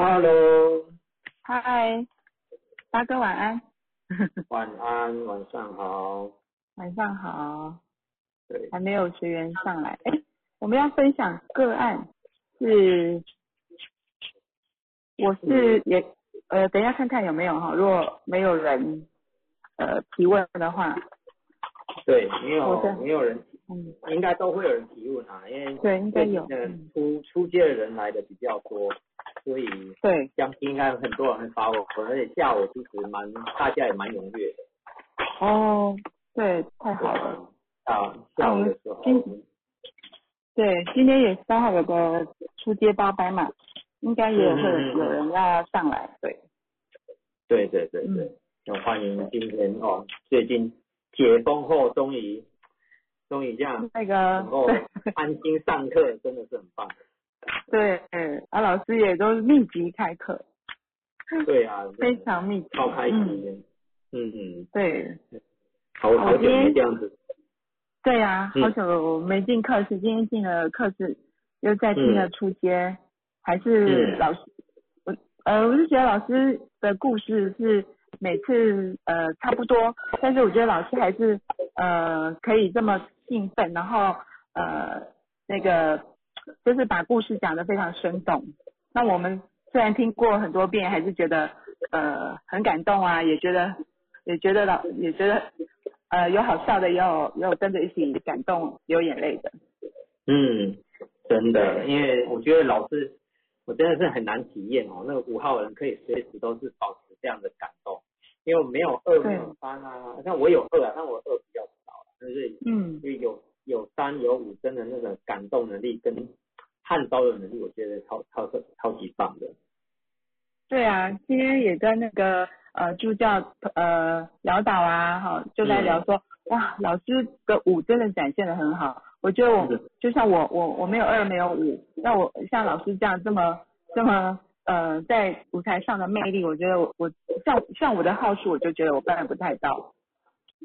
Hello，嗨，八哥晚安，晚安，晚上好。晚上好，对，还没有学员上来，哎，我们要分享个案是，我是也呃，等一下看看有没有哈，如果没有人呃提问的话，对，没有没有人，嗯，应该都会有人提问啊，因为对，应该有，最近的嗯，出出街的人来的比较多，所以对，相信应该很多人会发我，而且下午其实蛮大家也蛮踊跃的。哦，对，太好了，啊，下午的时候，今对，今天也刚好有个出街八班嘛，应该也有会有人要上来，对，对对对对。嗯，欢迎今天哦，最近解封后终于终于这样那个能够对安心上课，真的是很棒。对，嗯，啊，老师也都密集开课，对啊，非常密集，超开嗯，心。嗯嗯，对，好好久没这样子。对呀、嗯。好久没进课室，今天进了课室，又再进了出街，还是嗯。老师，我呃，我是觉得老师的故事是每次呃差不多，但是我觉得老师还是呃可以这么兴奋，然后呃那个就是把故事讲得非常生动。那我们虽然听过很多遍，还是觉得呃很感动啊，也觉得也觉得老也觉得呃有好笑的，也有也有跟着一起感动流眼泪的。嗯，真的，因为我觉得老师，我真的是很难体验哦。那个五号人可以随时都是保持这样的感动，因为我没有二对没有三啊，像我有二啊，但我二比较少啊，但是嗯，就有有三有五，真的那个感动能力跟汉招的能力，我觉得超超超级棒的。对啊，今天也跟那个呃助教呃聊导啊，哈，就在聊说，哇，老师的舞真的展现的很好。我觉得我就像我我我没有二没有五，那我像老师这样这么这么呃在舞台上的魅力，我觉得我我像像我的号数，我就觉得我办不太到。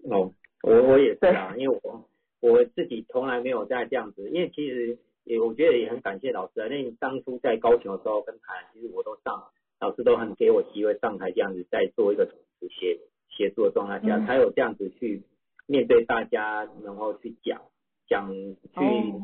哦，我我也是啊，因为我我自己从来没有在这样子，因为其实也我觉得也很感谢老师啊，因为当初在高雄的时候跟台，其实我都上，老师都很给我机会上台这样子，在做一个协协助的状态下，嗯。才有这样子去面对大家，然后去讲讲去、哦。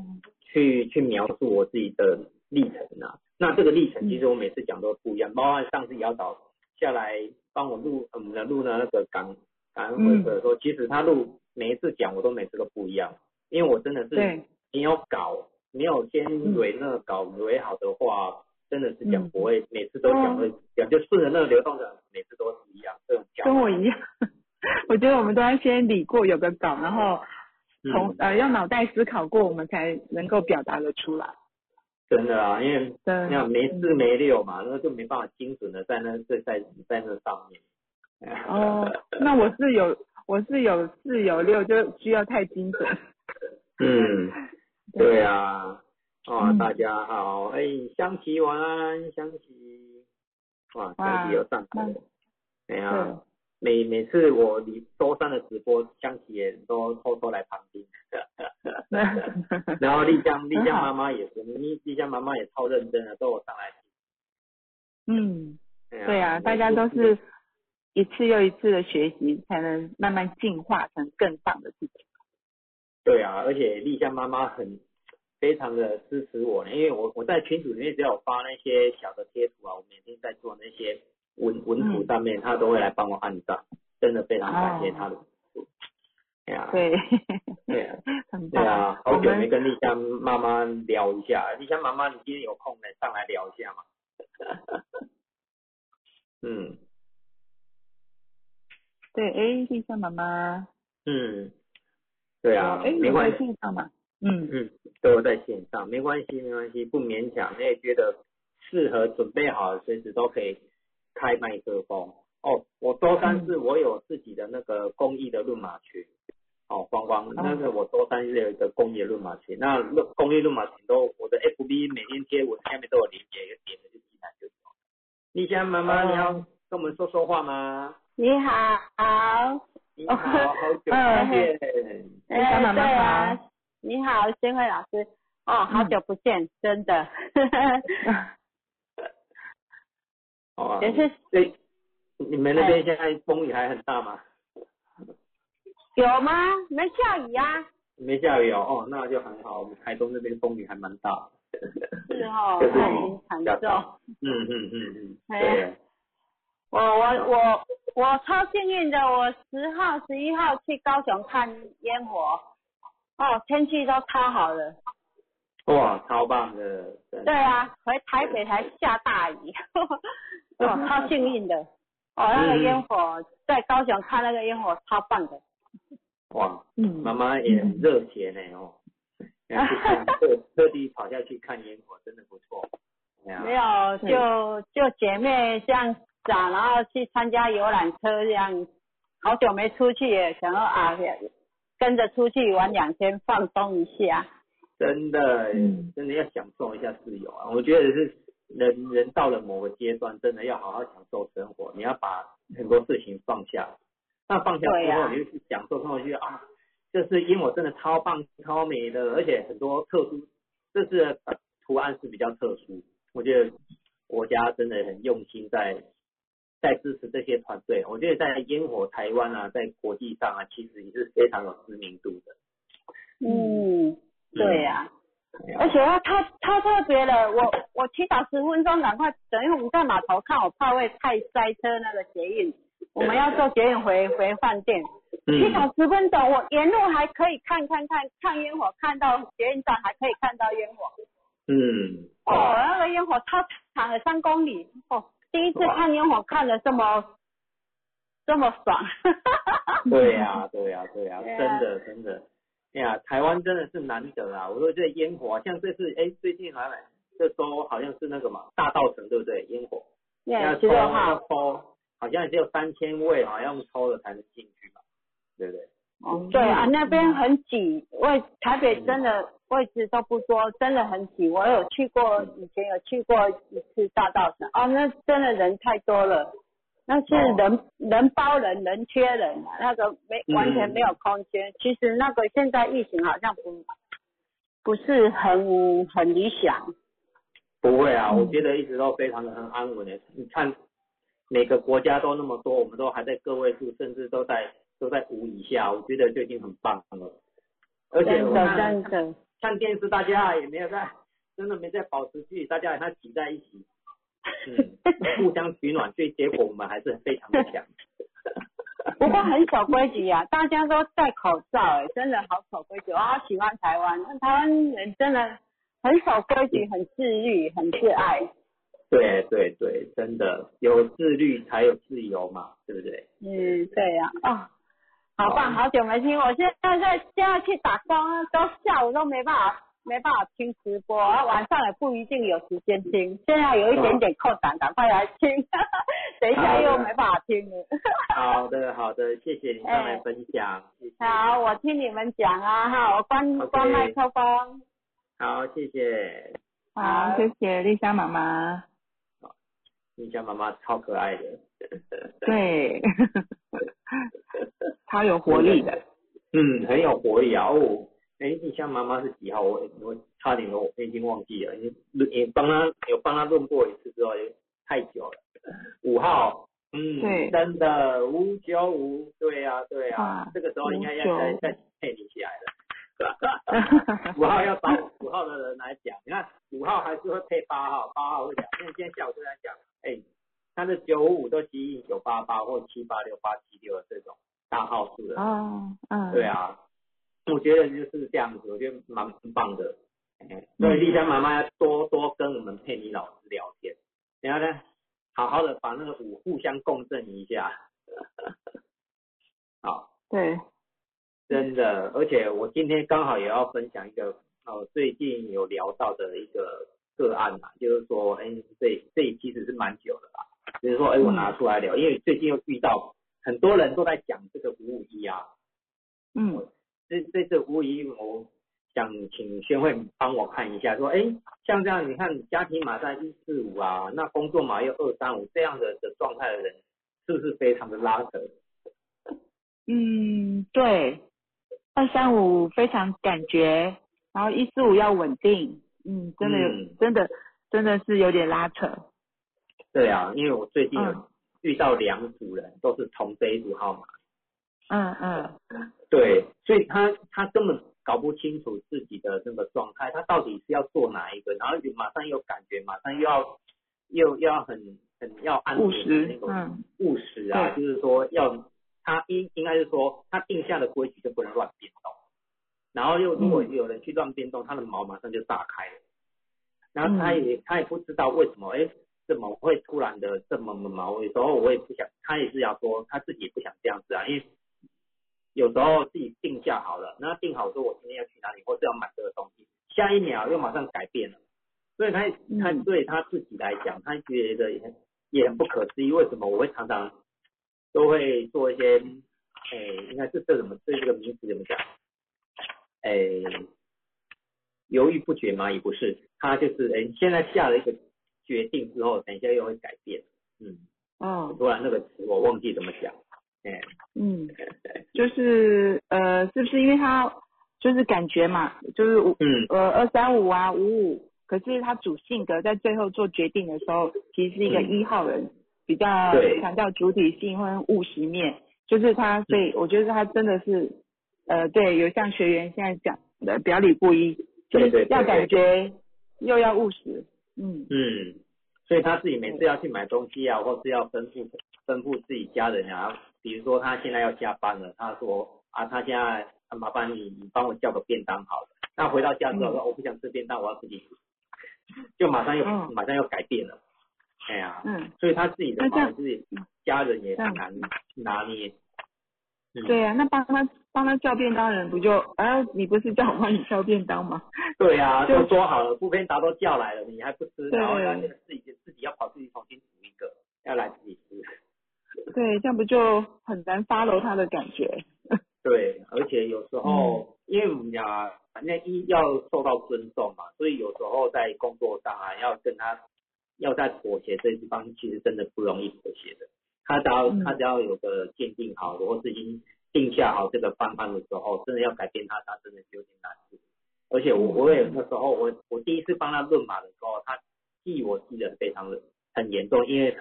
去去描述我自己的历程啊。那这个历程其实我每次讲都不一样，包括上次姚导下来帮我录我们的录的那个感感恩会的时候，其实他录每一次讲我都每次都不一样，因为我真的是对。没有稿，没有先蕊那个稿蕊好的话，真的是讲嗯。不会每次都讲会讲，就顺着那个流动的，每次都是一样，这种讲跟我一样，我觉得我们都要先理过有个稿，然后从、嗯呃用脑袋思考过，我们才能够表达的出来。真的啊，因为，那样没四没六嘛，那就没办法精准的在那在在在那上面。哦，那我是有我是有四有六，就需要太精准。嗯，对。啊，哇，嗯。大家好，哎，香琪晚安，香琪，哇，香琪又上来了，哎呀、对，每每次我离周三的直播，香琪也都偷偷来旁听，然后丽江丽江妈妈也是，丽丽江妈妈也超认真的，都有上来听，嗯，对啊，大家都是一次又一次的学习，才能慢慢进化成更棒的自己。对啊，而且丽香妈妈很非常的支持我呢，因为我我在群组里面只要有发那些小的贴图啊，我每天在做那些文文图上面，她都会来帮我按赞，真的非常感谢她的。对啊，对，对啊，很棒。对啊，好久没跟丽香妈妈聊一下，丽香妈妈，你今天有空来上来聊一下吗？嗯对，哎，丽香妈妈，嗯，对啊，哎，没关系。线上吗？嗯，嗯，都在线上，没关系，没关系，不勉强。你也觉得适合准备好了，随时都可以开麦克风。哦，我周三是我有自己的那个公益的论马群，哦，光光那个我周三是有一个公益的论马群，那论公益论马群都我的 FB 每天贴文下面都有连接，点了就进来就有。丽香妈妈，你要跟我们说说话吗？你好，你好，好久不见。哎，小妈妈对好。啊，你好，新慧老师，哦，好久不见，真的，哇，也是对，你们那边现在风雨还很大吗？有吗？没下雨啊？没下雨哦，哦，那就很好。我们台东那边风雨还蛮大的。是哦，就是那已经很重。嗯嗯嗯嗯，对，我我我我超幸运的，我十号、十一号去高雄看烟火，哦，天气都超好的。哇，超棒的。对啊，回台北才下大雨，哦，超幸运的。哦，那个烟火在高雄看那个烟火超棒的。哇，嗯，妈妈也很热血呢哦，特特 地跑下去看烟火，真的不错。没有，就就姐妹这样讲，然后去参加游览车这样，好久没出去也想要啊，跟着出去玩两天放松一下。真的，真的要享受一下自由啊！我觉得是人人到了某个阶段，真的要好好享受生活。你要把很多事情放下，那放下之后，你就去享受生活，就觉得啊，这是烟火真的超棒、超美的，而且很多特殊，这是图案是比较特殊。我觉得国家真的很用心在在支持这些团队。我觉得在烟火台湾啊，在国际上啊，其实也是非常有知名度的。嗯，对呀、哎呀而且它它它特别了，我我提早十分钟，赶快等于我们在码头看，我怕会太塞车那个捷运，我们要坐捷运回回饭店。提嗯，早十分钟，我沿路还可以看看看看烟火，看到捷运站还可以看到烟火。嗯，哦，那个烟火超长了三公里，哦，第一次看烟火看的这么这么爽。对呀、对呀、对呀、对啊真的真的，哎呀，台湾真的是难得啊！我说这烟火啊，像这次哎，最近好像这周好像是那个嘛大稻城对不对？烟火要抽六号。抽，好像只有三千位，好像抽了才能进去嘛，对不对？哦，对啊，那边很挤，位台北真的位置都不多，真的很挤。我有去过，以前有去过一次大道城，哦，那真的人太多了，那是哦人、人包人，人缺人啊，那个没嗯完全没有空间。其实那个现在疫情好像不不是很很理想。不会啊，我觉得一直都非常的很安稳的。你看每个国家都那么多，我们都还在个位数，甚至都在都在五以下，我觉得就已经很棒了。而且我看真的，看电视，大家也没有在，真的没在保持距离，大家还挤在一起，嗯，互相取暖，所以结果我们还是非常的强。不过很守规矩啊，大家都戴口罩、哎，真的好守规矩。我好喜欢台湾，那台湾人真的很守规矩，很自律，很自爱。对对对，真的有自律才有自由嘛，对不对？嗯，对呀、啊，哦，好棒，好久没听，我现在在现在去打工，都下午都没办法没办法听直播，啊晚上也不一定有时间听，现在有一点点空档，赶快来听，等一下又没办法听了。好的好的，谢谢你上来分享，谢谢。好，我听你们讲啊，哈，我关关麦克风。好，谢谢。好，谢谢丽莎妈妈。你家妈妈超可爱的。对，超有活力的。嗯，很有活力啊！哦，哎，你家妈妈是几号？我我差点我已经忘记了，你你帮他有帮他论过一次之后，太久了。五号，嗯，对真的五九五，对呀、对呀、哇这个时候应该要再再配你起来了。五号要找五号的人来讲，你看五号还是会配八号，八号会讲，因为今天下午就在讲，哎，他的九五五都吸引九八八或七八六八七六的这种大号数的。哦，嗯，对，啊，我觉得就是这样子，我觉得蛮蛮棒的。哎所以丽香妈妈要多多跟我们佩妮老师聊天，然后呢，好好的把那个五互相共振一下。好，对，真的，而且我今天刚好也要分享一个，哦，最近有聊到的一个个案嘛，就是说，哎，这这其实是蛮久的啦，就是说，哎，我拿出来聊，因为最近又遇到很多人都在讲这个五五一啊，嗯，这这次无疑，我想请宣慧帮我看一下，说，哎，像这样，你看家庭码在一四五啊，那工作码又二三五，这样的的状态的人，是不是非常的拉扯？嗯，对，二三五非常感觉，然后一四五要稳定，嗯，真的有，嗯真的真的是有点拉扯。对啊，因为我最近有嗯遇到两组人，都是同这一组号码。嗯嗯对，所以他他根本搞不清楚自己的那个状态，他到底是要做哪一个，然后就马上有感觉，马上又要又又要很很要按务实那种嗯务实啊，就是说要他应应该是说他定下的规矩就不能乱变动，然后又如果嗯有人去乱变动，他的毛马上就炸开了，然后他嗯。也、他也不知道为什么，哎，怎么会突然的这么毛？有时候我也不想，他也是要说他自己也不想这样子啊，因为有时候自己定下好了，那定好说我今天要去哪里，或是要买这个东西，下一秒又马上改变了，所以他他嗯。对他自己来讲，他觉得也很也很不可思议，为什么我会常常都会做一些，诶，应该是这怎么对这个名词怎么讲？诶，犹豫不决吗，也不是，他就是诶，现在下了一个决定之后，等一下又会改变，嗯，哦。突然那个词我忘记怎么讲，哎，嗯，就是呃，是不是因为他就是感觉嘛，就是五嗯，呃二三五啊五五，可是他主性格在最后做决定的时候，其实是一个嗯。一号人，比较强调主体性或务实面，就是他，所以我觉得他真的是呃对，有像学员现在讲的表里不一，就是要感觉又要务实，嗯。嗯，所以他自己每次要去买东西啊，或是要吩咐吩咐自己家人啊，比如说他现在要下班了，他说啊，他现在啊麻烦你你帮我叫个便当好了。那回到家之后嗯。说、我不想吃便当，我要自己煮，就马上又、嗯。马上又改变了。哎呀，嗯，所以他自己的那这样毛自己家人也难拿捏。嗯、对啊，那帮他帮他叫便当人不就，哎、你不是叫我帮你叫便当吗？对啊，就都说好了，不便达都叫来了，你还不吃，对然后要自己自己要跑自己重新煮一个，要来自己吃。对，这样不就很难 follow 他的感觉？对，而且有时候、因为我们讲啊，那一要受到尊重嘛，所以有时候在工作上啊，要跟他要在妥协这一地方，其实真的不容易妥协的。他只要、嗯他只要有个鉴定好，或是已经定下好这个方案的时候，真的要改变他，他真的有点难度。而且我嗯我也那时候我我第一次帮他论马的时候，他记我记得非常的很严重，因为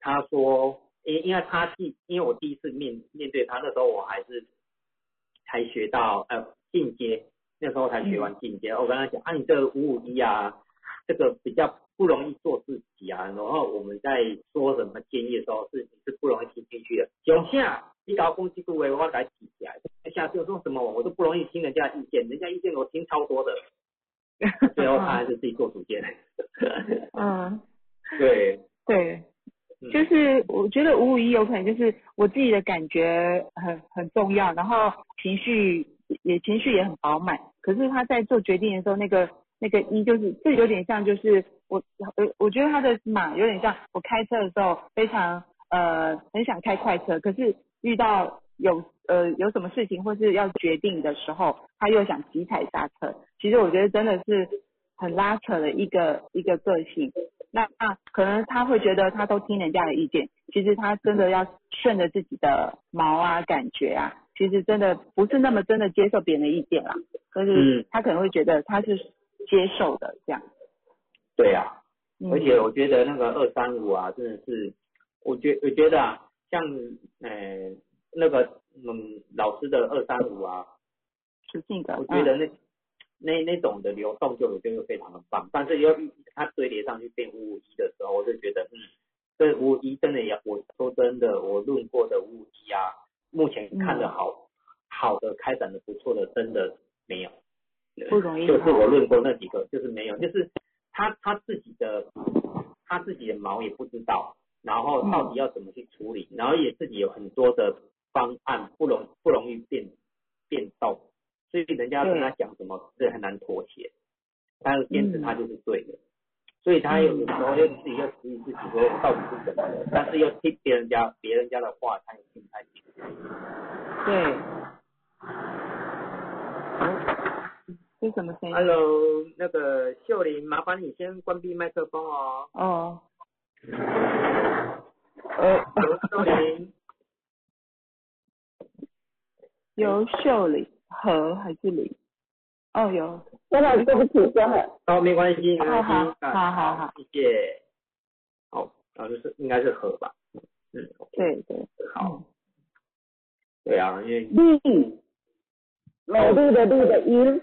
他说，因因为他记，因为我第一次面面对他，那时候我还是才学到呃进阶，那时候才学完进阶。我跟他讲啊，你这个五五一啊，这个比较不容易做自己啊。然后我们在说什么建议的时候，是你是不容易听进去的。永下，你搞攻击度为我来起起来，下次说什么我都不容易听人家意见，人家意见我听超多的。最后他还是自己做主见。嗯，对，对，嗯就是我觉得五五一有可能就是我自己的感觉很很重要，然后情绪也情绪也很饱满，可是他在做决定的时候，那个那个一就是这有点像就是我我我觉得他的马有点像我开车的时候非常呃很想开快车，可是遇到有呃有什么事情或是要决定的时候，他又想急踩刹车。其实我觉得真的是很拉扯的一个一个个性。那那可能他会觉得他都听人家的意见，其实他真的要顺着自己的毛啊感觉啊，其实真的不是那么真的接受别人的意见啦。可是嗯他可能会觉得他是接受的这样。对啊。嗯、而且我觉得那个二三五啊，真的是，我觉我觉得啊，像呃那个嗯老师的二三五啊，是性格，我觉得那、那那种的流动就我觉得非常的棒，但是要它堆叠上去变五五一的时候，我就觉得嗯，这五五一真的也，我说真的，我论过的五五一啊，目前看的好、好的开展的不错的，真的没有，不容易就是我论过那几个，就是没有，就是他他自己的他自己的毛也不知道，然后到底要怎么去处理，然后也自己有很多的方案，不容不容易变变动，所以人家跟他讲什么是很难妥协，他要坚持他就是对的，所以他有的时候又自己又质疑自己说到底是怎么了，但是又听别人家别人家的话，他也听不太进去。对。这什么声音？Hello，那个秀玲，麻烦你先关闭麦克风哦。哦。呃，秀玲，尤秀玲和还是里？哦，有。真的对不起，真的。哦，没关系，没关系，好好啊好好好谢谢。好，然后就是应该是和吧，嗯，对对，好，对啊，因为丽，美丽的丽的音，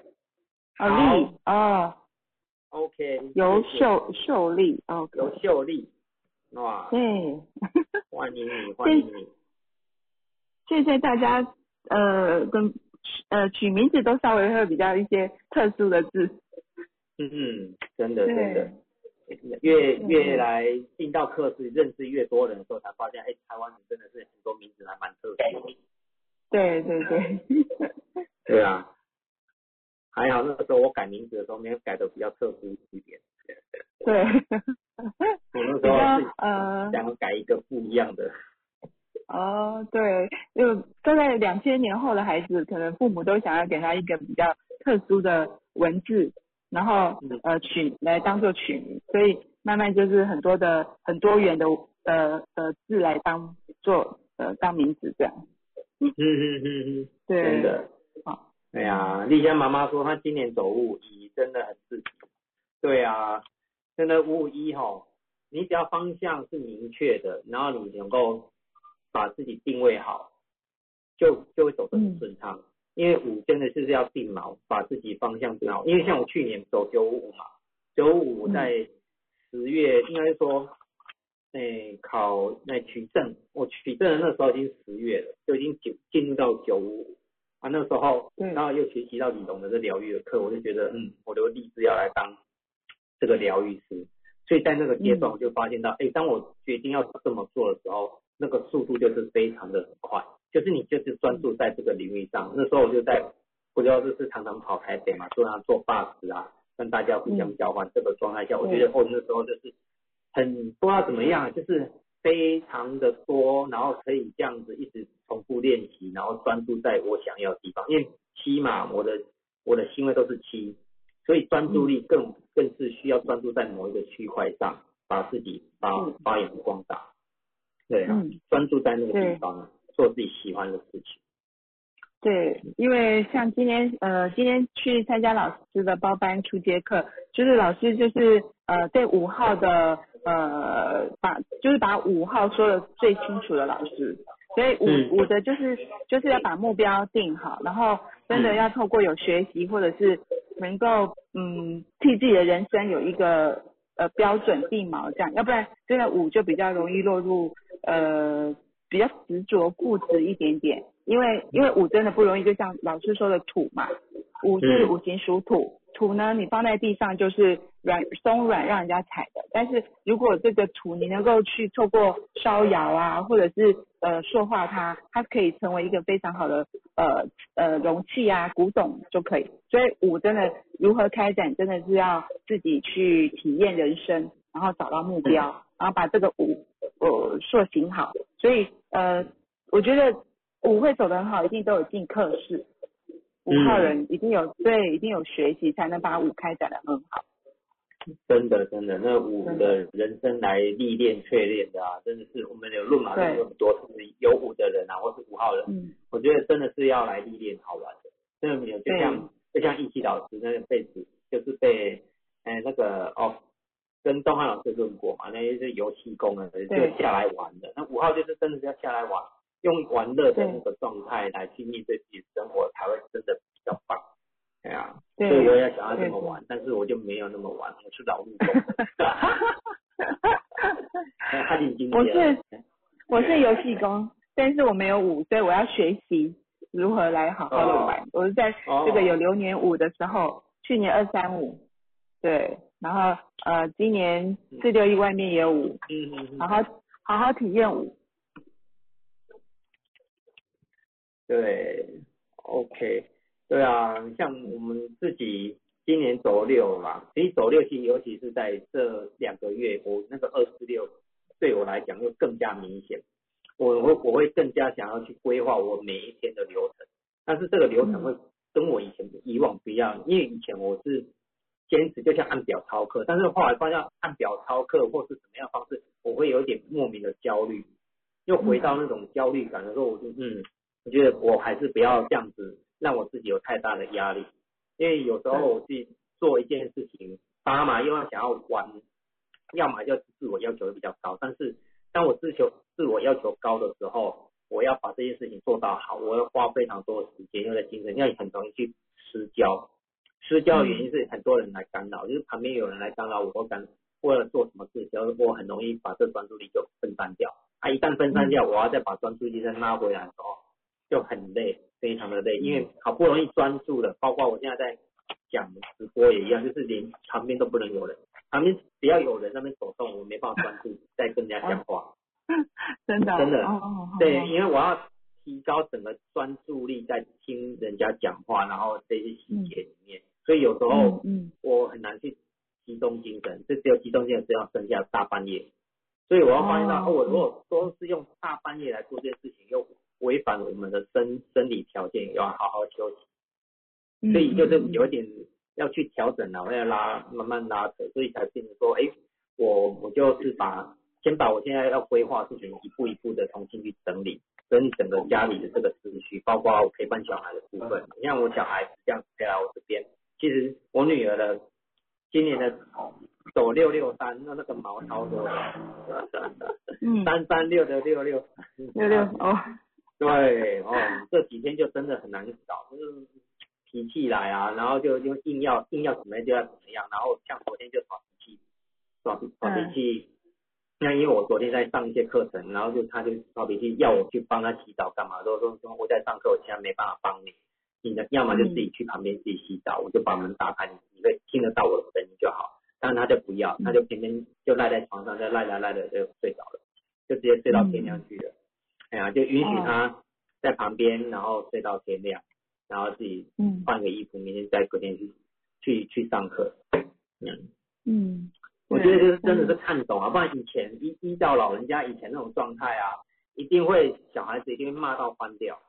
哦好。丽哦，OK，尤秀秀丽哦，尤秀丽，哇，对，欢迎你，欢迎你，谢谢大家呃跟呃取名字都稍微会比较一些特殊的字，嗯嗯，真的真的。越嗯越来进到课室，认识越多人的时候，才发现，哎，台湾人真的是很多名字还蛮特殊的。对对对，对啊，还好那个时候我改名字的时候没有改的比较特殊一点，对，我那时候是呃想要改一个不一样的。哦对，就大概两千年后的孩子，可能父母都想要给他一个比较特殊的文字，然后嗯。呃取来当做取名，所以慢慢就是很多的很多元的呃呃字来当做呃当名字这样，嗯嗯嗯嗯，对，真的。好，哎呀，丽香妈妈说她今年走五五一，真的很刺激。对啊，真的五五一哈，你只要方向是明确的，然后你能够把自己定位好，就就会走得很顺畅。因为五真的就是要定锚，把自己方向定好。因为像我去年走九五五嘛，九五五在十月，应该说，诶、考那取证，我取证的那时候已经十月了，就已经进进入到九五五啊，那时候，对然后又学习到李龙的这疗愈的课，我就觉得，嗯，我就立志要来当这个疗愈师。所以在那个阶段，嗯我就发现到，哎、当我决定要这么做的时候，那个速度就是非常的快，就是你就是专注在这个领域上。那时候我就在，不知道就是常常跑台北嘛，做啊做 bus 啊，跟大家互相交换这个状态下，我觉得哦那时候就是很不知道怎么样，就是非常的多，然后可以这样子一直重复练习，然后专注在我想要的地方。因为七嘛，我的我的星位都是七，所以专注力更更是需要专注在某一个区块上，把自己发嗯发扬光大。对啊，嗯。专注在那个地方，做自己喜欢的事情。对，因为像今天呃，今天去参加老师的包班初阶课，就是老师就是呃对五号的呃把就是把五号说的最清楚的老师，所以五、嗯。五的就是就是要把目标定好，然后真的要透过有学习或者是能够嗯替自己的人生有一个呃标准定锚这样，要不然真的五就比较容易落入呃比较执着固执一点点，因为因为五真的不容易，就像老师说的土嘛，五是嗯。五行属土，土呢你放在地上就是软松软让人家踩的，但是如果这个土你能够去透过烧窑啊，或者是呃塑化它，它可以成为一个非常好的呃呃容器啊古董就可以，所以五真的如何开展真的是要自己去体验人生，然后找到目标，然后把这个五呃塑形好，所以呃我觉得五会走得很好，一定都有进课室。五号人一定有对，一定有学习，才能把舞开展的很好。真的真的，那舞的人生来历练淬炼的啊，真的是我们有论马对论很多，是有舞的人啊，或是五号人，嗯，我觉得真的是要来历练好玩的。真的没有就像就像易气老师那个辈子，就是被哎、那个哦，跟东汉老师论过嘛，那些是游戏工啊，就下来玩的。那五号就是真的是要下来玩，用玩乐的那个状态来去面对自己的生活，才会真的比较棒。对所以我也想要这对么玩，但是我就没有那么玩，我是劳碌工。他已经我是我是游戏工，但是我没有舞，所以我要学习如何来好好的玩。我是在哦这个有流年舞的时候，去年二三五，对，然后呃今年四六一外面也有舞，嗯嗯嗯好好好好体验舞。对，OK，对啊，像我们自己今年走六嘛，其实走六其实尤其是在这两个月，我那个二四六对我来讲又更加明显，我会我会更加想要去规划我每一天的流程，但是这个流程会跟我以前以往不一样，因为以前我是坚持就像按表操课，但是后来发现按表操课或是怎么样方式，我会有点莫名的焦虑，又回到那种焦虑感的时候，我就嗯。我觉得我还是不要这样子让我自己有太大的压力，因为有时候我自己做一件事情，爸妈又要想要玩要么就自我要求会比较高，但是当我自求自我要求高的时候，我要把这件事情做到好，我要花非常多的时间，又在精神，要很容易去失焦。失焦的原因是很多人来干扰，就是旁边有人来干扰我，我干为了做什么事情，我很容易把这专注力就分散掉。啊，一旦分散掉，我要再把专注力再拉回来的时候，就很累，非常的累，因为好不容易专注的，包括我现在在讲直播也一样，就是连旁边都不能有人，旁边只要有人那边走动，我没办法专注在跟人家讲话。真的，真的哦哦哦对，因为我要提高整个专注力在听人家讲话，然后这些细节里面，所以有时候我很难去集中精神，这只有集中精神只要剩下大半夜，所以我要发现到，哦哦，我如果都是用大半夜来做这件事情，又违反我们的生生理条件，要好好休息，嗯所以就是有一点要去调整了，我要拉慢慢拉扯，所以才变成说，哎，我我就是把先把我现在要规划的事情一步一步的重新去整理，整理整个家里的这个思绪，包括我陪伴小孩的部分。你看我小孩这样陪来我这边，其实我女儿的今年的走六六三，那那个毛超多三三六的六六六六哦，对哦，这几天就真的很难搞，就是脾气来啊，然后就就硬要硬要怎么样就要怎么样，然后像昨天就耍脾气，耍脾耍脾气。那因为我昨天在上一些课程，然后就他就耍脾气，要我去帮他洗澡干嘛？都说说我在上课，我现在没办法帮你，你的要么就自己去旁边自己洗澡，我就把门打开，你你会听得到我的声音就好。但是他就不要，他就偏偏就赖在床上，就赖着赖着就睡着了，就直接睡到天亮去了。哎呀，就允许他在旁边，然后睡到天亮，然后自己嗯换个衣服，明天再隔天去去去上课。嗯，嗯，我觉得就是真的是看懂啊，不然以前依依照老人家以前那种状态啊，一定会小孩子一定会骂到翻掉，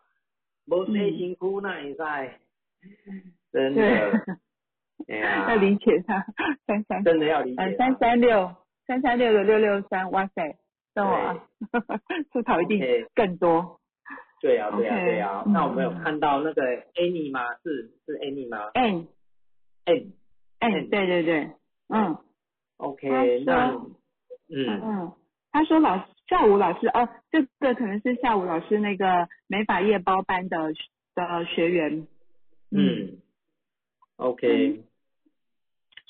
无谁辛苦那一在，真的，哎呀，要理解他三三。真的要理解嗯，三三六，三三六的六六三，哇塞，懂我啊，吐槽一定更多。对啊，对啊对啊。嗯。那我们有看到那个 Annie 吗？是是 Annie 吗？N？N N，N 对对对，嗯。OK，那嗯。嗯，他说老师下午老师哦，这个可能是下午老师那个美法夜包班的的学员，嗯，OK，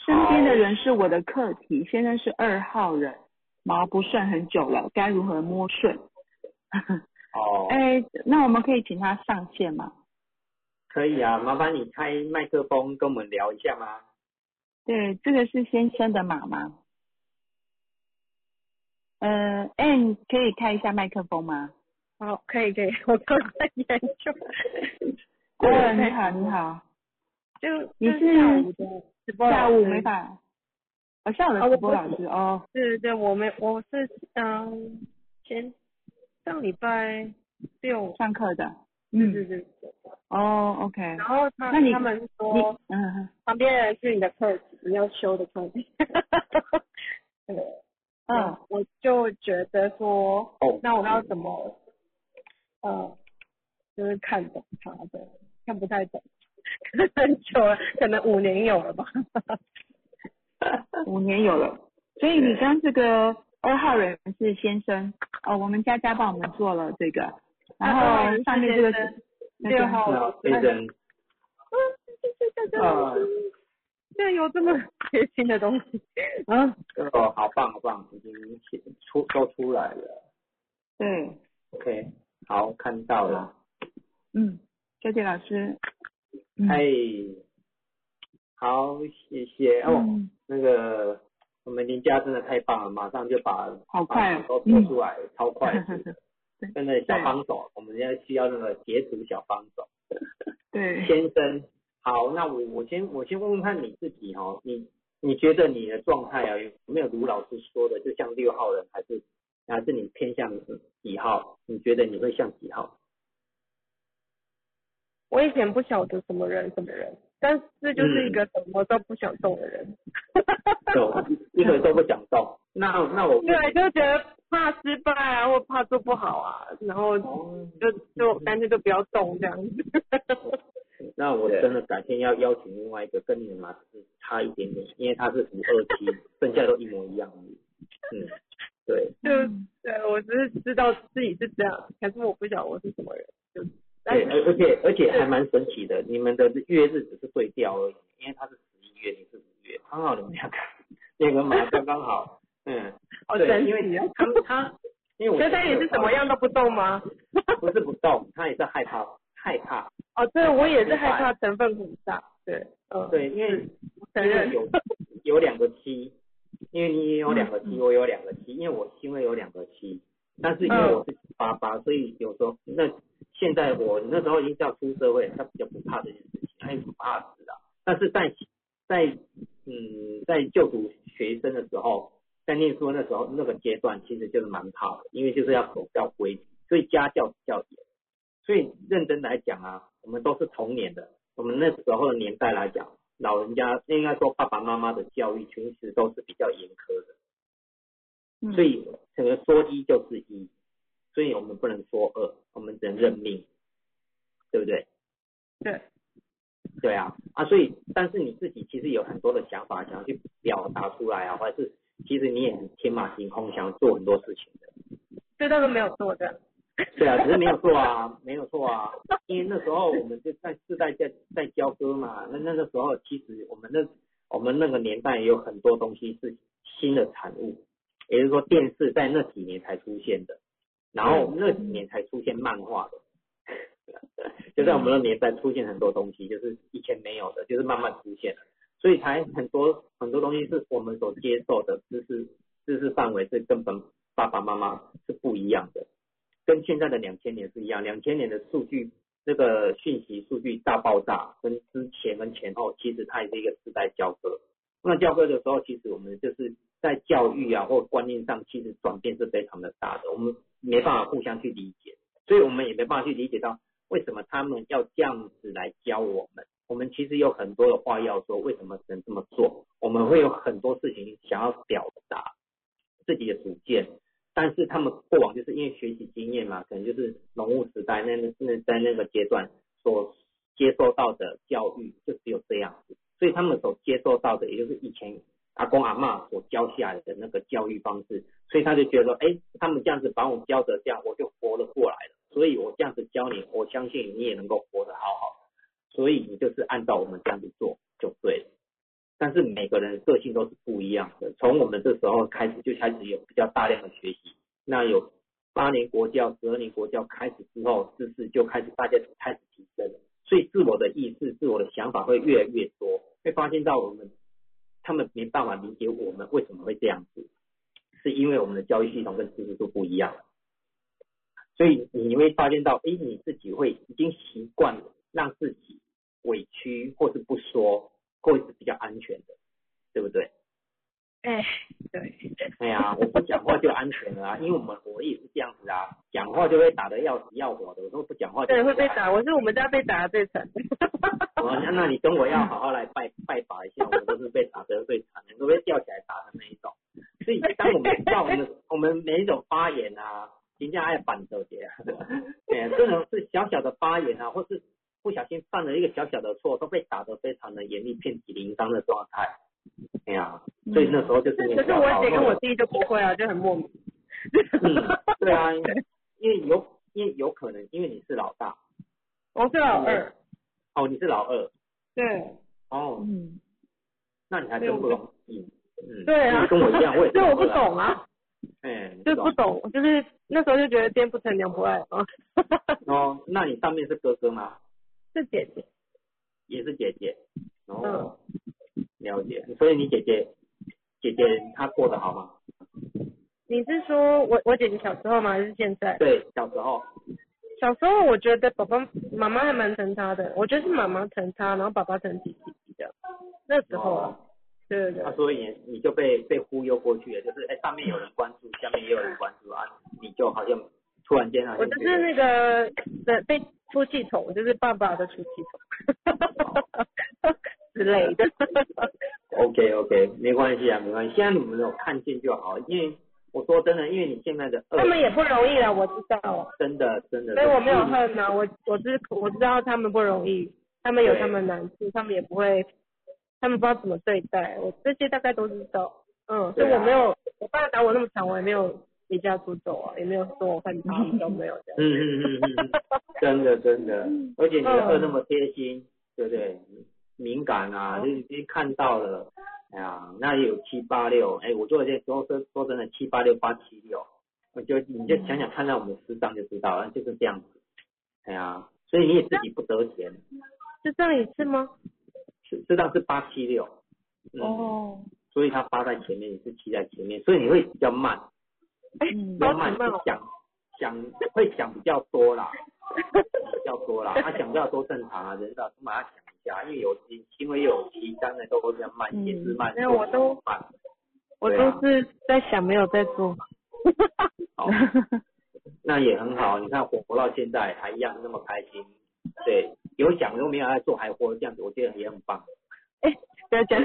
身边的人是我的课题，先生是二号人，毛不顺很久了，该如何摸顺？哦，哎，那我们可以请他上线吗？可以啊，麻烦你开麦克风跟我们聊一下吗？对，这个是先生的码吗？呃，N 可以开一下麦克风吗？好，可以可以，我都在研究。哦，你好，你好，就你是下午的直播下午没法，哦，下午的哦我不直播老师哦，对对对，我们我是嗯前上礼拜六，上课的，对嗯，对对，哦，OK，然后他那你他们说嗯旁边人是你的课题，你要修的课题。对，嗯，我就觉得说，哦那我要怎么，呃，就是看懂他的，看不太懂，很久了，可能五年有了吧。五年有了，所以你跟这个二号人是先生，哦，我们佳佳帮我们做了这个，然后上面这个六号先生，啊，竟然有这么贴心的东西，啊，哦，好棒好棒，已经写出都出来了。对，OK，好，看到了。嗯，周杰老师，嗯。哎，好，谢谢哦。嗯那个我们林家真的太棒了，马上就把好快哦都做出来，超快 真的小帮手，我们现在需要那个截图小帮手。对，先生，好，那我我先我先问问看你自己哈、你你觉得你的状态啊有没有卢老师说的，就像六号人，还是还是你偏向几号？你觉得你会像几号？我以前不晓得什么人什么人，但是就是一个什么都不想动的人。就一个都不想动。那那我对，就觉得怕失败啊，或怕做不好啊，然后哦就就干脆就不要动这样子。那我真的改天要邀请另外一个跟你的码是差一点点，因为他是五二七，剩下都一模一样。嗯，对，就对我只是知道自己是这样，可是我不晓得我是什么人，对，而而且而且还蛮神奇的，你们的月日只是对调而已，因为他是十一月，你是五月，刚好你们两个那个马刚刚好，嗯，哦对，因为奇啊！他他因为我他也是怎么样都不动吗？不是不动，他也是害怕害怕，哦，对，我也是害怕成分很大，对，嗯，对，因为承认有有两个七，因为你也有两个七，我有两个七，因为我因为有两个七，但是因为我是八八，所以有时候那现在我那时候已经叫出社会，他比较不怕这件事情，他也不怕死啊。但是在在嗯在就读学生的时候，在念书的那时候那个阶段，其实就是蛮怕的，因为就是要守教规矩，所以家教比较严。所以认真来讲啊，我们都是童年的，我们那时候的年代来讲，老人家应该说爸爸妈妈的教育其实都是比较严苛的，嗯所以整个说一就是一，所以我们不能说二，我们只能认命，对不对？对，对啊，啊，所以但是你自己其实有很多的想法想要去表达出来啊，或者是其实你也很天马行空，想要做很多事情的。这倒是没有做的，对啊，只是没有错啊，没有错啊，因为那时候我们就在世代在在交割嘛，那那个时候其实我们那我们那个年代有很多东西是新的产物，也就是说电视在那几年才出现的，然后那几年才出现漫画的，就在我们那年代出现很多东西，就是以前没有的，就是慢慢出现了，所以才很多很多东西是我们所接受的知识知识范围是根本爸爸妈妈是不一样的。跟现在的两千年是一样，两千年的数据那个讯息数据大爆炸，跟之前跟前后，其实它也是一个时代交割。那交割的时候，其实我们就是在教育啊或观念上，其实转变是非常的大的，我们没办法互相去理解，所以我们也没办法去理解到为什么他们要这样子来教我们。我们其实有很多的话要说，为什么只能这么做？我们会有很多事情想要表达自己的主见，但是他们过往就是因为学习经验嘛，可能就是农务时代那那在那个阶段所接受到的教育就只有这样子，所以他们所接受到的也就是以前阿公阿嬷所教下来的那个教育方式，所以他就觉得说，哎，他们这样子把我教的这样，我就活了过来了，所以我这样子教你，我相信你也能够活得好好。的，所以你就是按照我们这样子做就对了。但是每个人个性都是不一样的，从我们这时候开始就开始有比较大量的学习，那有八年国教、十二年国教开始之后，知识就开始大家开始提升，所以自我的意识、自我的想法会越来越多，会发现到我们他们没办法理解我们为什么会这样子，是因为我们的交易系统跟知识都不一样了，所以你会发现到，哎，你自己会已经习惯了让自己委屈或是不说，会是比较安全的，对不对？哎，对，哎呀，我不讲话就安全了啊，因为我们我也是这样子啊，讲话就会打得要死要活的，我说不讲话就对，会被打，我是我们家被打的最惨。我 那那你跟我要好好来拜拜把一下，我都是被打得最惨的，都被吊起来打的那一种。所以当我们知道我们 我们每一种发言啊，人家爱反手节，哎，这种是小小的发言啊，或是不小心犯了一个小小的错，都被打得非常的严厉，遍体鳞伤的状态。哎呀，所以那时候就是可是我姐跟我弟就不会啊，就很莫名。嗯，对啊，因为有因为有可能，因为你是老大，我是老二。哦，你是老二，对。哦，嗯，那你还真不容易。嗯，对啊，跟我一样，我也所以我不懂啊，哎，就是不懂，就是那时候就觉得爹不成娘不爱啊。哦，那你上面是哥哥吗？是姐姐。也是姐姐。嗯哦，了解。所以你姐姐姐姐她过得好吗？你是说我我姐姐小时候吗？还是现在？对，小时候。小时候我觉得爸爸妈妈还蛮疼她的，我觉得是妈妈疼她，然后爸爸疼弟弟的。那时候，哦对对对那、。所以你就被被忽悠过去了，就是哎上面有人关注，下面也有人关注啊，你就好像突然间啊我就是那个的被出气筒，就是爸爸的出气筒 之类的。OK OK，没关系啊，没关系。现在你们有看见就好，因为我说真的，因为你现在的二他们也不容易啦，我知道，真的真的，所以我没有恨呐、我我知我知道他们不容易。他们有他们难处，他们也不会，他们不知道怎么对待我，这些大概都知道。嗯，所以我没有，我爸打我那么惨，我也没有离家出走啊，也没有说我恨他，都没有这样。嗯嗯嗯嗯嗯，真的真的，而且你的二那么贴心，对不对？敏感啊，就是已经看到了，哎呀，那也有七八六，哎，我做这说说说真的，七八六八七六，我就你就想想看到我们师长就知道了，就是这样子，哎呀，所以你也自己不得闲，是这样一次吗？师师长是八七六，嗯，哦，所以他八在前面，也是七在前面，所以你会比较慢，嗯比较慢，想想会想比较多啦。比较多啦，他想比较多正常啊，人的马上想一下，因为有机，因为有机，当然都会比较慢，嗯也是慢，没有我都慢。我对啊都是在想，没有在做。好，那也很好。你看活活到现在还一样那么开心，对，有想都没有在做，还活得这样子，我觉得也很棒，不要讲。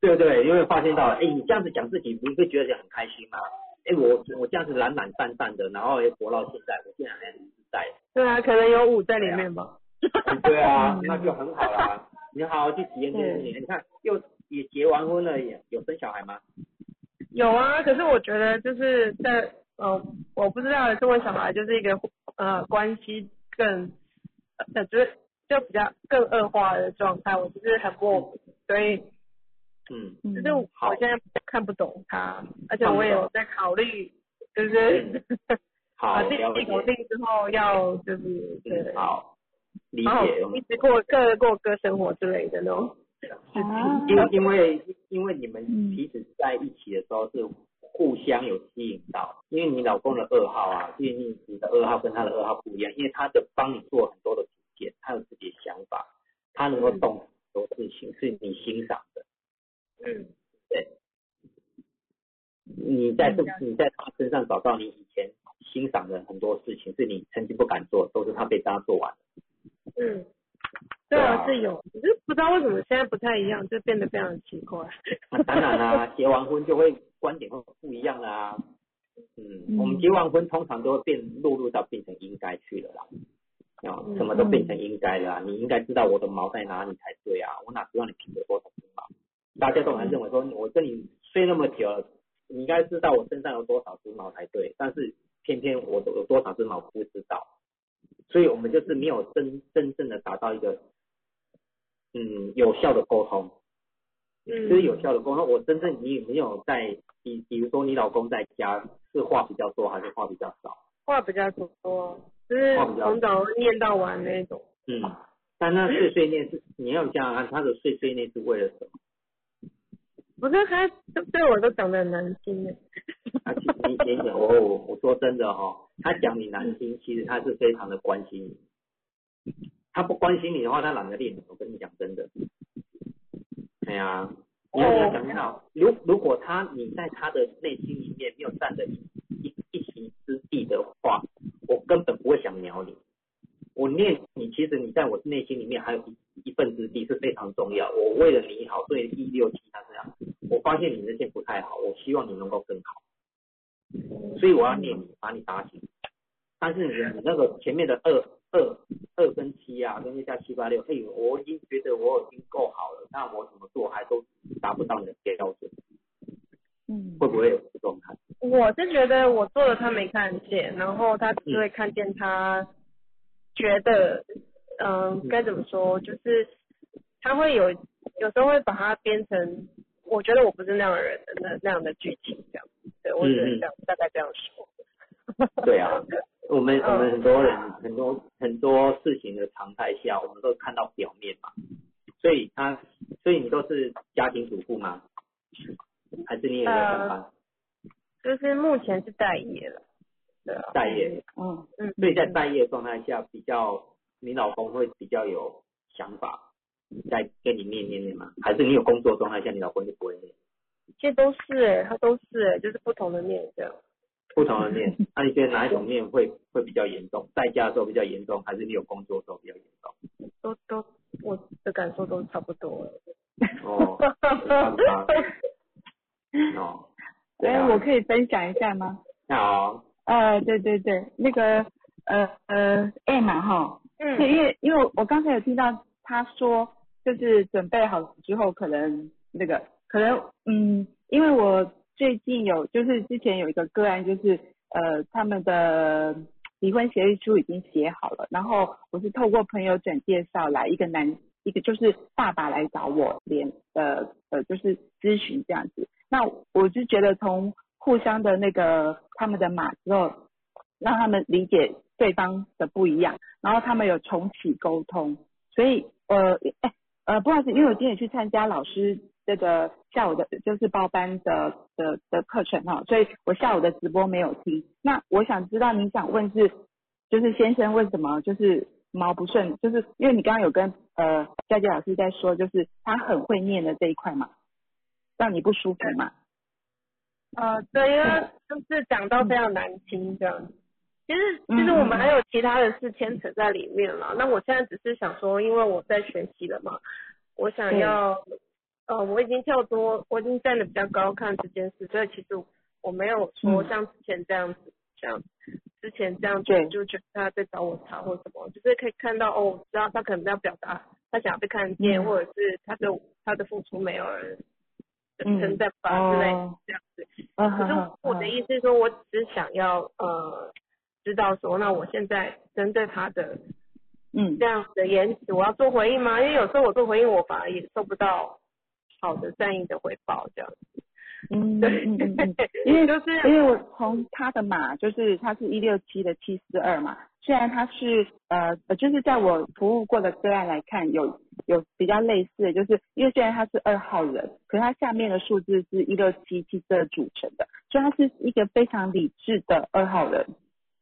对不对？因为发现到，哎，你这样子讲自己，你会觉得很开心吗？哎，我我这样子懒懒散散的，然后也活到现在，我现在还很自在。对啊，可能有舞在里面吧。对啊，那就很好啦。你好好去体验这个事情。你看，又也结完婚了，也有生小孩吗？有啊，可是我觉得就是在呃，我不知道这位小孩就是一个呃关系更呃就是就比较更恶化的状态，我就是很莫名，所以嗯，嗯就是我现在看不懂他，而且我也有在考虑，就是 好，把了解自己。搞定之后要就是对嗯，，好，理解。一直过各过各生活之类的那种事啊情。因因为因为你们嗯彼此在一起的时候是互相有吸引到，因为你老公的二号啊，因为你你的二号跟他的二号不一样，因为他的帮你做很多的主见，他有自己的想法，他能够动很多事情是你欣赏的。嗯，对你在这你在他身上找到你以前欣赏的很多事情，是你曾经不敢做，都是他被他做完了。嗯，对啊，是有，只是不知道为什么现在不太一样，就变得非常奇怪。那当然啦、结完婚就会观点会不一样啦、嗯，嗯。我们结完婚通常都会变落入到变成应该去了啦。啊，嗯什么都变成应该了、啊，你应该知道我的毛在哪里才对啊，我哪知道你凭着多少只毛？大家都还认为说，我跟你睡那么久了，你应该知道我身上有多少只毛才对，但是偏偏我有多少只毛不知道，所以我们就是没有真真正的达到一个嗯有效的沟通。嗯，就是有效的沟通。我真正你有没有在，比比如说你老公在家是话比较多还是话比较少？话比较多，就是从早念到晚那种。嗯，但那碎碎念是你要想想看，他的碎碎念是为了什么？不是他对对我都讲的很难听的。啊，其实你你你我我我说真的哈、哦，他讲你难听，其实他是非常的关心你。他不关心你的话，他懒得练。我跟你讲真的。哎呀，你要想想看哦，如如果他你在他的内心里面没有站着一一一席之地的话，我根本不会想鸟你。我念你，其实你在我内心里面还有一一份之地是非常重要。我为了你好，所以一六七他这样。我发现你那些不太好，我希望你能够更好。所以我要念你，把你打醒。但是你你那个前面的二二二跟七啊，跟加七八六，哎，我已经觉得我已经够好了，那我怎么做还都达不到你的标准，嗯会不会有这种感觉？我是觉得我做了他没看见，然后他只会看见他觉得，嗯、该怎么说，就是他会有有时候会把它编成，我觉得我不是那样的人的那那样的剧情这样，对我只能这样、大概这样说。对啊，我们嗯我们很多人很多很多事情的常态下，我们都看到表面嘛，所以他所以你都是家庭主妇吗？还是你也在上班？就是目前是待业了，对啊，待业，嗯嗯，所以在待业状态下，比较你老公会比较有想法，在跟你念念念吗？还是你有工作状态下，你老公就不会念？其实都是哎、他都是哎、就是不同的面这样。不同的念，那你觉得哪一种念会会比较严重？在家的时候比较严重，还是你有工作的时候比较严重？都都我的感受都差不多。哦，没办法哦，对哎，啊，我可以分享一下吗？好，呃，对对对，那个呃呃艾玛哈嗯，因为因为我刚才有听到他说，就是准备好之后，可能那个可能嗯，因为我最近有就是之前有一个个案，就是呃他们的离婚协议书已经写好了，然后我是透过朋友转介绍来一个男一个就是爸爸来找我联呃呃就是咨询这样子，那我就觉得从互相的那个他们的码之后，让他们理解对方的不一样，然后他们有重启沟通，所以呃哎呃不好意思，因为我今天也去参加老师这个下午的就是包班的的的课程哈，所以我下午的直播没有听。那我想知道你想问是就是先生为什么就是毛不顺，就是因为你刚刚有跟呃佳佳老师在说，就是他很会念的这一块嘛，让你不舒服嘛？呃，对，因为就是讲到非常难听这样子。其实嗯其实我们还有其他的事牵扯在里面了。那我现在只是想说，因为我在学习了嘛，我想要呃，我已经跳多，我已经站的比较高看这件事，所以其实我没有说嗯。像之前这样子，像之前这样子对。就觉得他在找我茬或什么，就是可以看到哦，我知道他可能要表达他想要被看见，嗯。或者是他的他的付出没有人嗯。称赞吧之类这样子。嗯可是我的意思是说，我只是想要呃知道说，那我现在针对他的嗯。这样子的言辞，我要做回应吗？因为有时候我做回应，我反而也收不到好的善意的回报，这样。嗯对嗯嗯嗯，因为就是因为我从他的码，就是他是一六七的七四二嘛，虽然他是呃呃，就是在我服务过的个案来看，有有比较类似的，就是因为虽然他是二号人，可是他下面的数字是一六七七四二组成的，所以他是一个非常理智的二号人。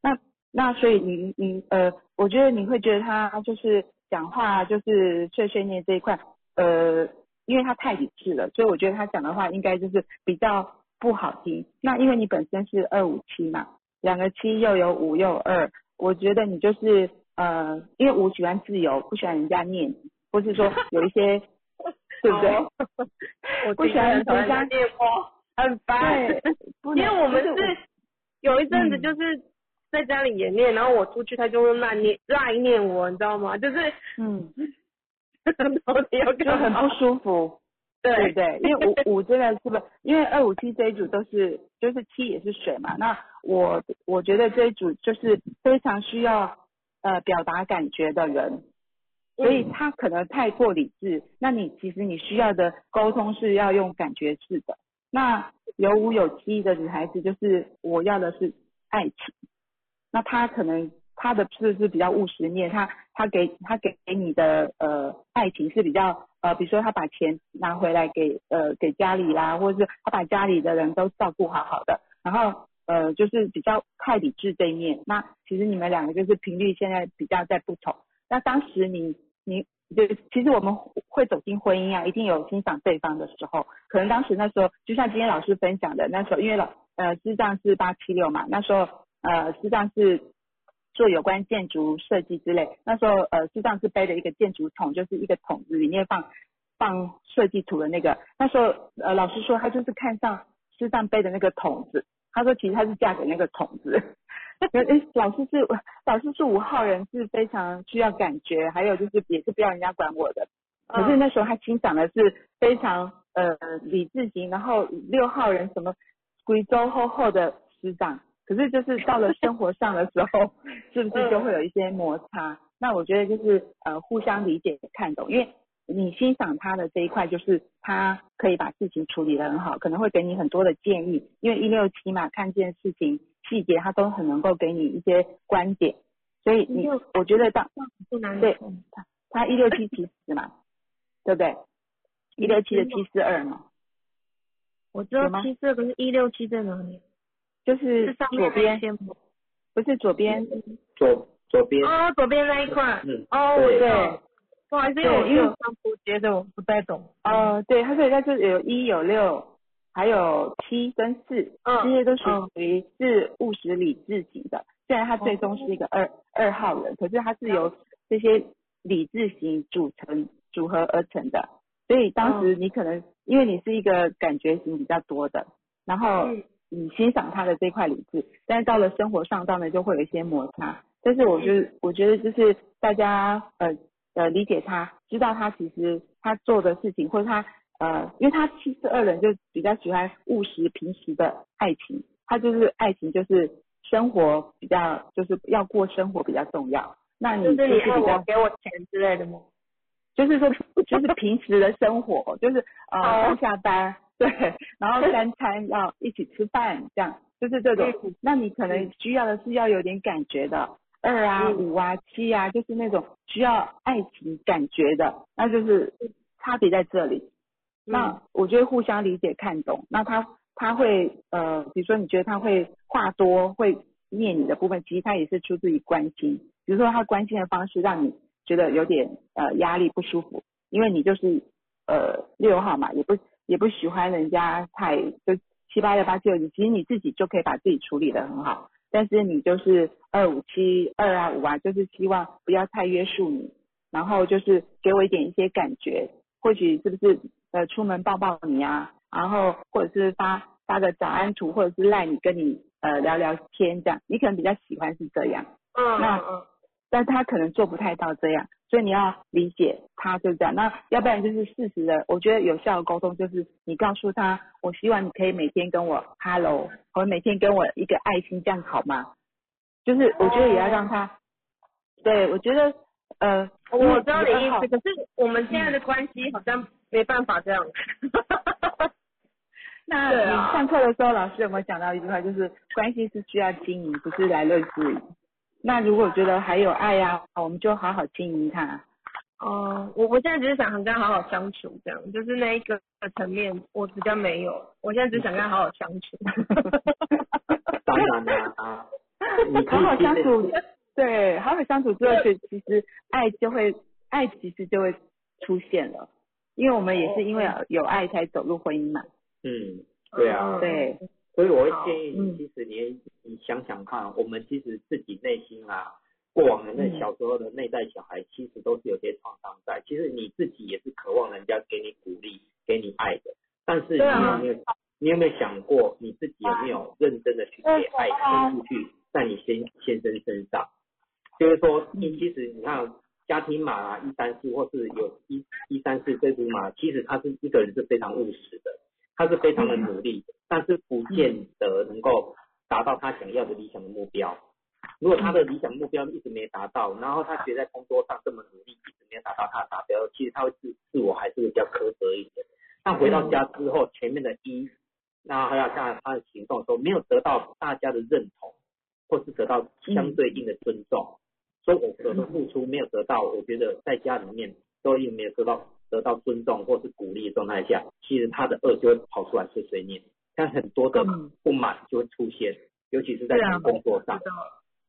那那所以你你呃，我觉得你会觉得他就是讲话就是碎碎念这一块，呃，因为他太理智了，所以我觉得他讲的话应该就是比较不好听。那因为你本身是二五七嘛，两个七又有五又有二，我觉得你就是呃，因为五喜欢自由，不喜欢人家念，或是说有一些 对不对？哦我不喜欢人人家念我，很烦。对，因为我们是是有一阵子嗯就是在家里也念，然后我出去他就会乱念赖念我，你知道吗？就是嗯，到底要就干嘛？很不舒服。对不对对？因为五五真的是不，因为二五七这一组都是就是七也是水嘛。那我我觉得这一组就是非常需要呃表达感觉的人，所以他可能太过理智。那你其实你需要的沟通是要用感觉式的。那有五有七的女孩子就是我要的是爱情，那她可能他的是是比较务实面，他他给他给给你的呃爱情是比较呃，比如说他把钱拿回来给呃给家里啦，或者是他把家里的人都照顾好好的，然后呃就是比较太理智这一面。那其实你们两个就是频率现在比较在不同。那当时你你就其实我们会走进婚姻啊，一定有欣赏对方的时候。可能当时那时候，就像今天老师分享的，那时候因为老呃师丈是八七六嘛，那时候呃师丈是做有关建筑设计之类，那时候呃师长是背着一个建筑桶，就是一个桶子里面放放设计图的那个。那时候呃老师说他就是看上师长背的那个桶子，他说其实他是嫁给那个桶子。诶老师是老师是五号人，是非常需要感觉，还有就是也是不要人家管我的。可是那时候他欣赏的是非常呃理智型，然后六号人什么贵州厚厚的师长，可是就是到了生活上的时候，是不是就会有一些摩擦？那我觉得就是呃互相理解看懂，因为你欣赏他的这一块，就是他可以把事情处理得很好，可能会给你很多的建议，因为一六七嘛，看见事情细节他都很能够给你一些观点，所以你我觉得当不难对他一六七七十嘛，对不对？一六七的七四二嘛，我知道七四二，可是一六七在哪里？就是左边？不是左边，左左边，哦，左边那一块。嗯，哦，对。不好意思，因为因为有上图觉得我不太懂。呃，对，它所以它就有一有六，还有七跟四，嗯这些都属嗯于是务实理智型的。虽然他最终是一个二、二号人，可是他是由这些理智型组成组合而成的。所以当时你可能、因为你是一个感觉型比较多的，然后嗯你欣赏他的这块理智，但是到了生活上，当然就会有一些摩擦。但是我觉得，我觉得就是大家呃呃理解他，知道他其实他做的事情，或者他呃，因为他七十二人就比较喜欢务实平时的爱情，他就是爱情就是生活比较就是要过生活比较重要。那你就是你爱比较我给我钱之类的吗？就是说，就是平时的生活，就是呃哦上下班，对，然后三餐要一起吃饭，这样，就是这种。那你可能需要的是要有点感觉的，二啊、嗯五啊、七啊，就是那种需要爱情感觉的，那就是差别在这里。嗯那我觉得互相理解、看懂，那他他会呃，比如说你觉得他会话多、会念你的部分，其实他也是出自于关心。比如说他关心的方式让你觉得有点呃压力不舒服，因为你就是呃六号嘛，也不也不喜欢人家太就七八六八九，其实你自己就可以把自己处理的很好，但是你就是二五七二啊五啊，就是希望不要太约束你，然后就是给我一点一些感觉，或许是不是呃出门抱抱你啊，然后或者是发发个早安图，或者是赖你跟你呃聊聊天这样，你可能比较喜欢是这样。嗯那嗯但他可能做不太到这样，所以你要理解他就这样。那要不然就是事实的，我觉得有效的沟通就是你告诉他，我希望你可以每天跟我 hello，或者每天跟我一个爱心，这样好吗？就是我觉得也要让他，对我觉得呃，嗯，我知道你的意思，可是我们现在的关系好像没办法这样。那你上课的时候，老师有没有讲到一句话，就是关系是需要经营，不是来论资赢。那如果觉得还有爱呀、我们就好好经营它。哦，我我现在只是想跟他好好相处，这样就是那一个层面我比较没有，我现在只想跟他好好相处。当然啦好好相处，对，好好相处之后，就其实爱就会，爱其实就会出现了，因为我们也是因为有爱才走入婚姻嘛。嗯，对啊，嗯对，所以我会建议嗯你，其实你你想想看，我们其实自己内心啊，过往的那嗯小时候的内在小孩，其实都是有些创伤在。其实你自己也是渴望人家给你鼓励、给你爱的，但是你有没有、你有没有想过，你自己有没有认真的去给爱分出去，在你先先生身上？就是说，你其实你看家庭码啊，一三四或是有一一三四这组码，其实他是一个人是非常务实的，他是非常的努力，但是不见得能够达到他想要的理想的目标。如果他的理想目标一直没达到，然后他觉得在工作上这么努力，一直没有达到他的达标，其实他会自自我还是会比较苛责一点。但回到家之后，前面的一，那还要看他的行动的时候，没有得到大家的认同，或是得到相对应的尊重，所以我我的付出没有得到，我觉得在家里面都也没有得到得到尊重或是鼓励的状态下，其实他的恶就会跑出来碎碎念，但很多的嗯。不满就会出现，尤其是在工作上。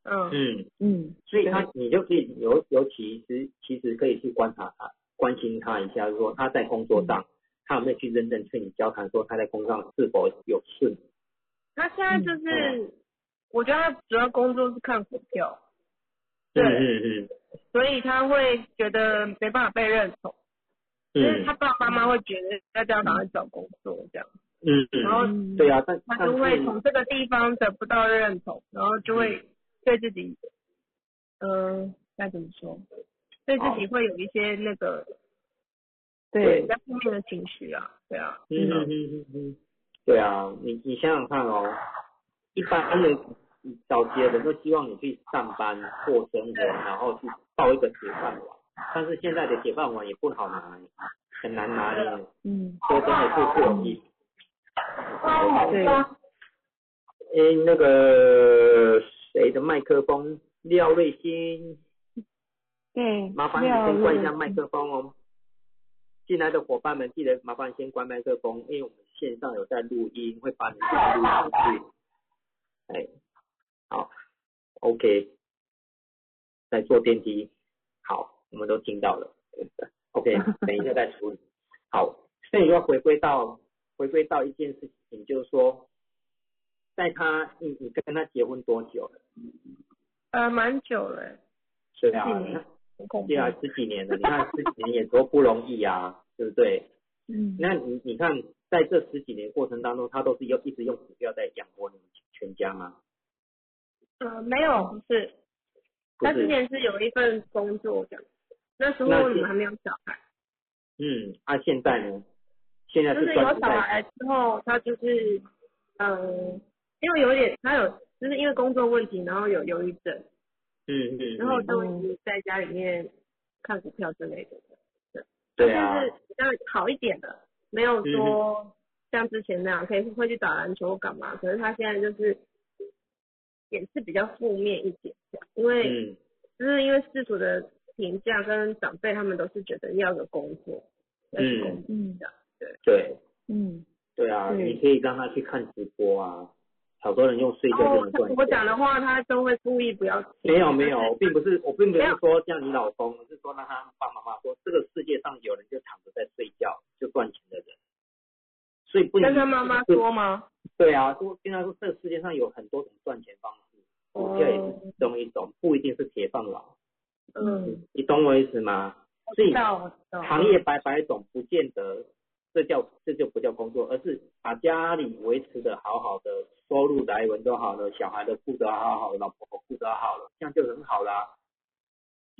嗯。嗯，嗯，所以他你就可以尤尤其是其实可以去观察他，关心他一下，就是说他在工作上，他有没有去认真跟你交谈，说他在工作上是否有顺。他现在就是，我觉得他主要工作是看股票，嗯对嗯。嗯所以他会觉得没办法被认同，就是嗯他爸爸妈妈会觉得要叫他赶快找工作这样，嗯然后嗯，对啊，但但他就会从这个地方得不到认同，然后就会对自己，嗯、该怎么说？对自己会有一些那个对。比，较负面的情绪啊，对啊，嗯嗯嗯嗯嗯，对啊，你你想想看哦，一般的早期的人都希望你去上班过生活，然后去报一个铁饭碗，但是现在的铁饭碗也不好拿，很难拿的，嗯，说真的是不容易。对，诶，那个谁的麦克风？廖瑞欣，对，麻烦你先关一下麦克风哦。进来的伙伴们，记得麻烦先关麦克风，因为我们线上有在录音，会把你录进去。哎，好，OK，在坐电梯，好，我们都听到了。OK，等一下再处理。好，所以要回归到回归到一件事情，就是说，在他你你跟他结婚多久了？呃，蛮久了欸，对啊，对。啊，十几年了，你看十几年也多不容易啊，对不对？嗯，那你你看，在这十几年过程当中，他都是用一直用股票在养活你们全家吗？呃，没有，不是，不是，他之前是有一份工作这样，那时候你们还没有小孩，嗯，啊，现在呢？现在就是是有小孩之后，他就是嗯，因为有点他有就是因为工作问题，然后有忧郁症，嗯嗯，嗯然后就一直在家里面看股票之类的。对啊就，是比较好一点的，没有说像之前那样可以会去打篮球干嘛。可是他现在就是也是比较负面一点，因为嗯就是因为世俗的评价跟长辈他们都是觉得要有工作，要有工作嗯的，对。对嗯对啊，嗯你可以让他去看直播啊，好多人用睡觉然后就能赚钱。我讲的话，他都会故意不要听。没有没有，我并不是我并没有说叫你老公，是说让他爸爸妈妈说，这个世界上有人就躺着在睡觉就赚钱的人，所以不能跟他妈妈说吗？对啊，说跟他说这个世界上有很多种赚钱方式，股票也是其中一种，不一定是铁饭碗，嗯，你懂我意思吗？所以。行业百百种，不见得这叫这就不叫工作，而是把家里维持的好好的，收入来源都好了，小孩的顾得好好，老婆顾得好了，这样就很好啦。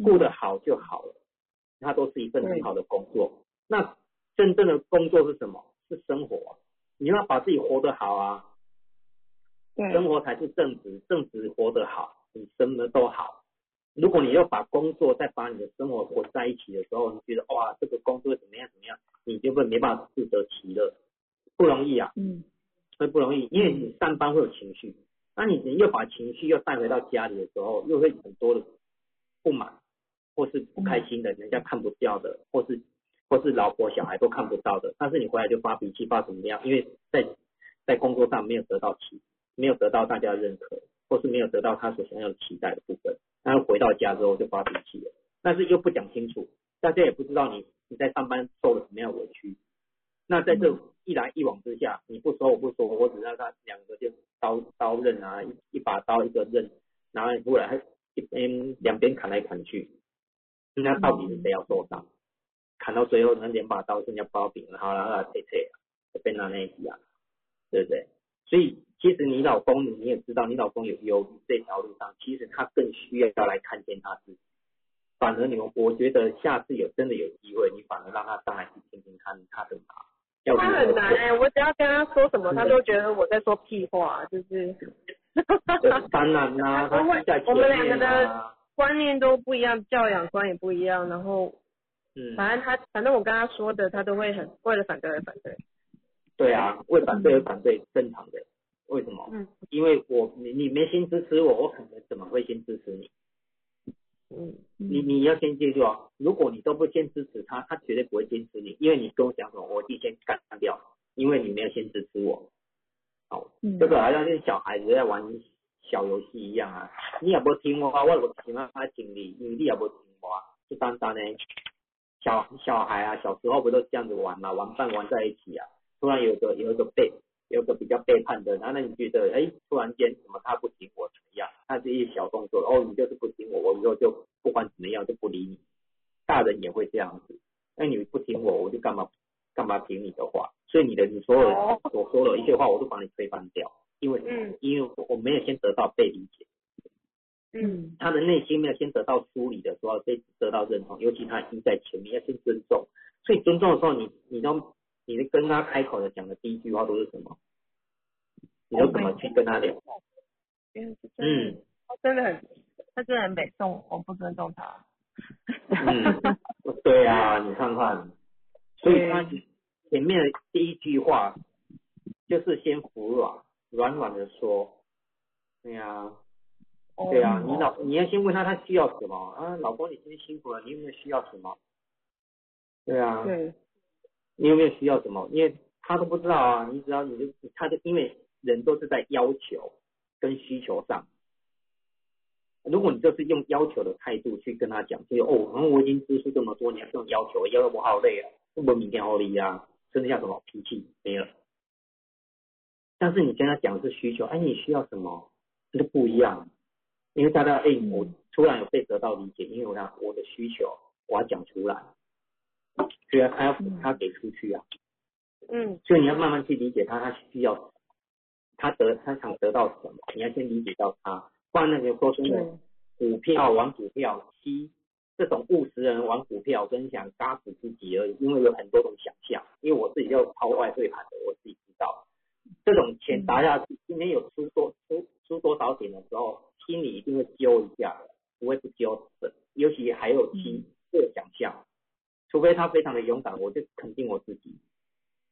顾得好就好了，它都是一份很好的工作。那真正的工作是什么？是生活啊、你要把自己活得好啊，对生活才是正直，正直活得好，你什么都好。如果你要把工作再把你的生活混在一起的时候，你觉得哇，这个工作怎么样怎么样，你就会没办法自得其乐，不容易啊，嗯。会不容易，因为你上班会有情绪，那你又把情绪又带回到家里的时候，又会很多的不满，或是不开心的，人家看不掉的，或是或是老婆小孩都看不到的，但是你回来就发脾气，发怎么样？因为在在工作上没有得到期，没有得到大家的认可，或是没有得到他所想要的期待的部分，然后回到家之后就发脾气了，但是又不讲清楚，大家也不知道你你在上班受了什么样的委屈。那在这一来一往之下，你不说我不说，我只让他两个就刀刀刃啊，一一把刀一个刃，然后忽然还一边两边砍来砍去，那到底是谁要受伤？砍到最后那两把刀剩下包饼了，好了，那切切啊，就变成那样，对不对？所以其实你老公你也知道，你老公有忧郁这条路上，其实他更需要要来看见他自己。反而你们，我觉得下次有真的有机会，你反而让他上来去听听看他的马。要他很难哎、我只要跟他说什么，他都觉得我在说屁话，就是。当然啦、他我们两个的啊，观念都不一样，教养观也不一样，然后嗯，反正他，反正我跟他说的，他都会很为了反对而反对。对啊，为反对而反对，正常的。为什么？嗯。因为我你你没先支持我，我可能怎么会先支持你？嗯。你你要先记住啊，如果你都不先支持他，他绝对不会坚持你，因为你跟我讲什么，我一定先干掉，因为你没有先支持我。好，嗯。这个好像是小孩子在玩小游戏一样啊，你也不听我，我也不听啊，他听你，因为你也不听我，就单单呢，小小孩啊，小时候不都这样子玩嘛，玩伴玩在一起啊，突然有个有一个背，有个比较背叛的，然后那你觉得，哎，突然间怎么他不听我怎么样？他是一些小动作，哦，你就是不听我，我以后就不管怎么样就不理你。大人也会这样子，那你不听我，我就干嘛干嘛听你的话？所以你的你所有哦所说的一切话，我都把你推翻掉，因为嗯因为我没有先得到被理解，嗯他的内心没有先得到梳理的时候，被得到认同，尤其他已经在前面，要先尊重。所以尊重的时候，你你都你跟他开口的讲的第一句话都是什么？你都怎么去跟他聊？嗯嗯，他真的很，他真的很北宋，我不尊重他。嗯，对啊，你看看，所以他前面的第一句话就是先服软，软软的说，对呀、对啊，你老你要先问他他需要什么啊，老公你今天辛苦了，你有没有需要什么？对啊，对，你有没有需要什么？因为他都不知道啊，你只要你就他就因为人都是在要求跟需求上，如果你就是用要求的态度去跟他讲，就哦，然后我已经支出这么多年这种要求，要我好累啊，我明天好累啊，剩下什么脾气没了。但是你跟他讲的是需求，哎，你需要什么，这就不一样。因为大家，哎，我突然有被得到理解，因为我想我的需求我要讲出来，所以他要他给出去啊。嗯所以你要慢慢去理解他，他需要他得他想得到什么，你要先理解到他，不然呢，有时候真的，股票玩股票，七这种务实人玩股票，跟想杀死自己而已，因为有很多种想象。因为我自己就抛外汇盘的，我自己知道，这种钱砸下去，今天有出多出出多少点的时候，心里一定会揪一下的，不会不揪的。尤其还有七这个想象，除非他非常的勇敢，我就肯定我自己。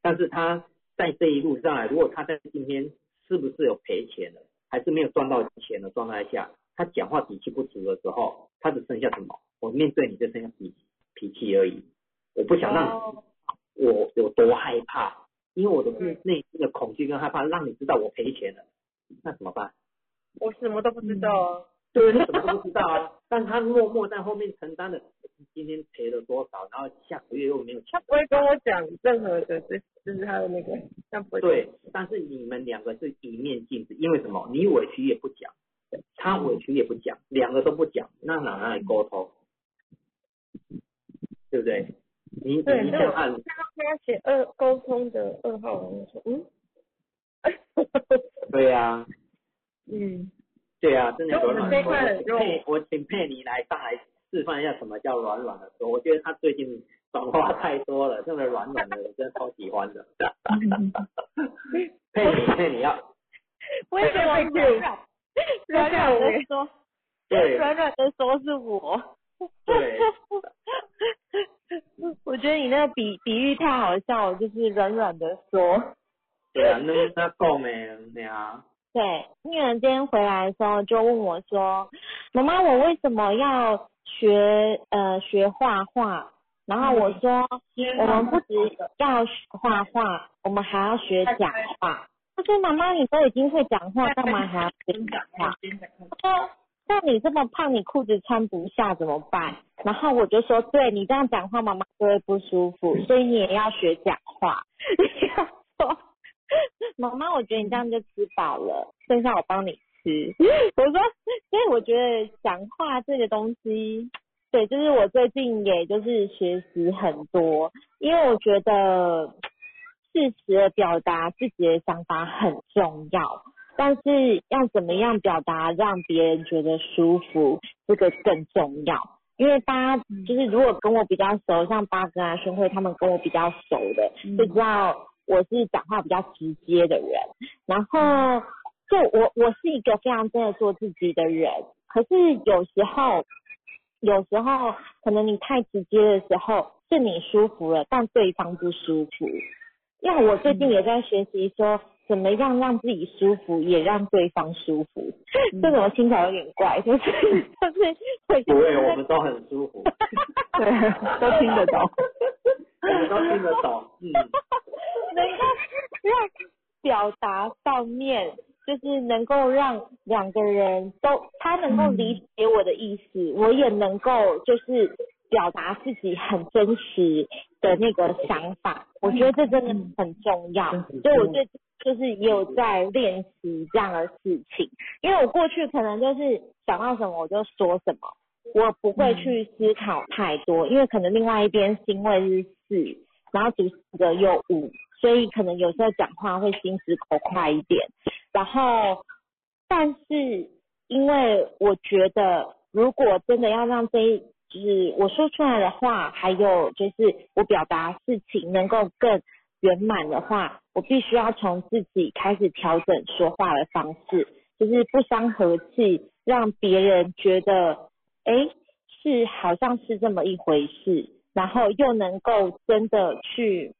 但是他在这一路上来，如果他在今天是不是有赔钱了，还是没有赚到钱的状态下，他讲话底气不足的时候，他只剩下什么？我面对你就剩下脾脾气而已。我不想让哦我有多害怕，因为我的内内心的恐惧跟害怕，让你知道我赔钱了，那怎么办？我什么都不知道啊。对，他什么都不知道啊，但他默默在后面承担了今天赔了多少，然后下个月又没有钱他。不会跟我讲任何的，这就是他的那个，他不会对，但是你们两个是一面镜子，因为什么？你委屈也不讲，他委屈也不讲，两个都不讲，那哪哪里沟通？对不对？你你想看，他写二沟通的二号，我说嗯，对呀、嗯，对啊、真的软软块很肉我佩我请佩妮来上来示范一下什么叫软软的说，我觉得他最近转化太多了，真的软软的，我真的超喜欢的。佩妮佩妮要为什么软软软软的说，对软软的说是我？对，我觉得你那个比比喻太好笑了，就是软软的说。对啊，那那够没？对啊，对，女儿今天回来的时候就问我说：“妈妈，我为什么要学呃学画画？”然后我说：“我们不只要学画画，我们还要学讲话。”他说：“妈妈，你都已经会讲话，干嘛还要学讲话？”他说：“像你这么胖，你裤子穿不下怎么办？”然后我就说：“对你这样讲话，妈妈就会不舒服，所以你也要学讲话。”你要说。妈妈，我觉得你这样就吃饱了，剩下我帮你吃。我说，所以我觉得讲话这个东西，对，就是我最近也就是学习很多，因为我觉得适时的表达自己的想法很重要，但是要怎么样表达让别人觉得舒服，这个更重要。因为大家就是如果跟我比较熟，像八哥啊、宣慧他们跟我比较熟的，就知道我是讲话比较直接的人。然后就我我是一个非常真的做自己的人，可是有时候有时候可能你太直接的时候是你舒服了，但对方不舒服。因为我最近也在学习说，怎么样让自己舒服，也让对方舒服。这种听起来有点怪，就是就是会不会，我们都很舒服，对，都听得懂。我们都听得懂，嗯，能够让表达上面，就是能够让两个人都他能够理解我的意思，我也能够就是表达自己很真实的那个想法。我觉得这真的很重要，所以我最近就是也有在练习这样的事情，因为我过去可能就是想到什么我就说什么。我不会去思考太多，因为可能另外一边星位是四，然后主事者又五，所以可能有时候讲话会心直口快一点。然后，但是因为我觉得，如果真的要让这一就是我说出来的话，还有就是我表达事情能够更圆满的话，我必须要从自己开始调整说话的方式，就是不伤和气，让别人觉得。哎，是好像是这么一回事，然后又能够真的去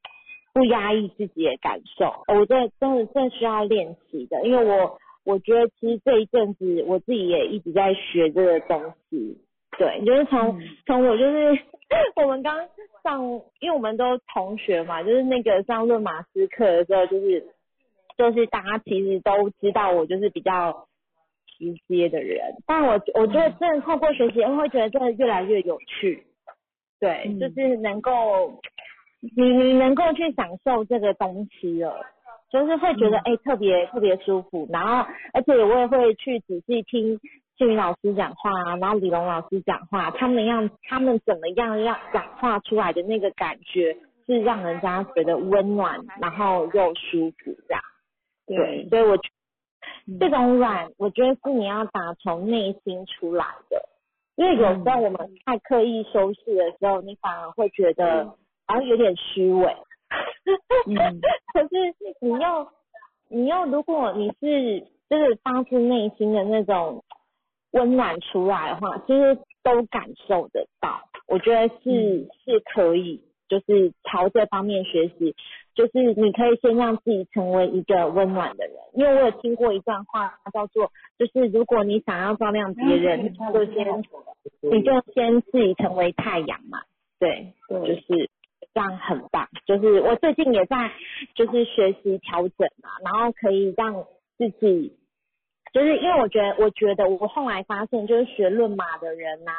不压抑自己的感受，我这真的真的需要练习的，因为我我觉得其实这一阵子我自己也一直在学这个东西，对，就是从从我就是 我们刚上，因为我们都同学嘛，就是那个上论马斯课的时候，就是就是大家其实都知道我就是比较。直接的人，但我我觉得真的透过学习，我会觉得真的越来越有趣。对，嗯就是能够你你能够去享受这个东西了，就是会觉得哎、特别特别舒服。然后而且我也会去仔细听俊宇老师讲话啊，然后李龙老师讲话，他们样他们怎么样让讲话出来的那个感觉是让人家觉得温暖，然后又舒服这样。对，所以我觉这种软，我觉得是你要打从内心出来的，因为有时候我们太刻意修饰的时候，你反而会觉得好像有点虚伪。嗯。可是你要，你要，如果你是就是发自内心的那种温暖出来的话，其实都感受得到。我觉得是、是可以，就是朝这方面学习，就是你可以先让自己成为一个温暖的人。因为我有听过一段话，叫做就是如果你想要照亮别人，就先你就先自己成为太阳嘛。对，就是这样很棒。就是我最近也在就是学习调整嘛，然后可以让自己，就是因为我觉得我觉得我后来发现，就是学论马的人呐、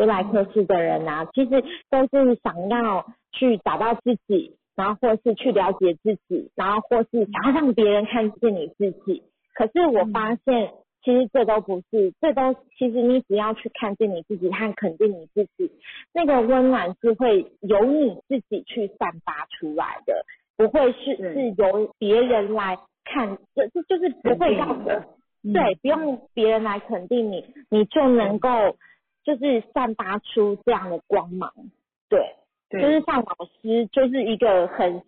就来科室的人啊、其实都是想要去找到自己，然后或是去了解自己，然后或是想要让别人看见你自己。可是我发现，其实这都不是，这都其实你只要去看见你自己和肯定你自己，那个温暖是会由你自己去散发出来的，不会是是由别人来看，这这就是不会让肯定的。嗯对，不用别人来肯定你，你就能够就是散发出这样的光芒，对。对就是像老师就是一个很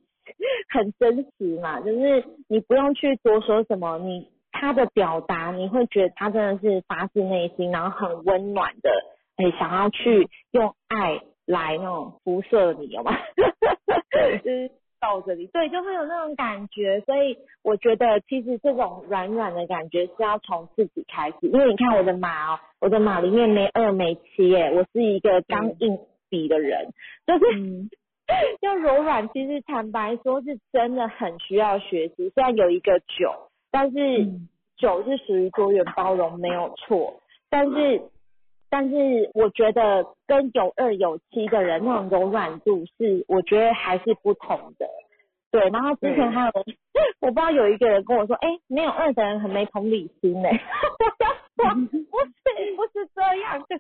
很真实嘛，就是你不用去多说什么，你他的表达你会觉得他真的是发自内心，然后很温暖的，哎，想要去用爱来那种辐射你，有吗？就是抱着你，对，就会有那种感觉。所以我觉得其实这种软软的感觉是要从自己开始，因为你看我的马哦，我的马里面没二没七耶，我是一个刚硬笔的人，就是。嗯 要柔软，其实坦白说是真的很需要学习。虽然有一个九，但是嗯九是属于多元包容，没有错。但是，但是我觉得跟有二有七的人那种柔软度是，我觉得还是不同的。对，然后之前还有，我不知道有一个人跟我说，哎、没有二的人很没同理心呢、我说不是，不是这样的，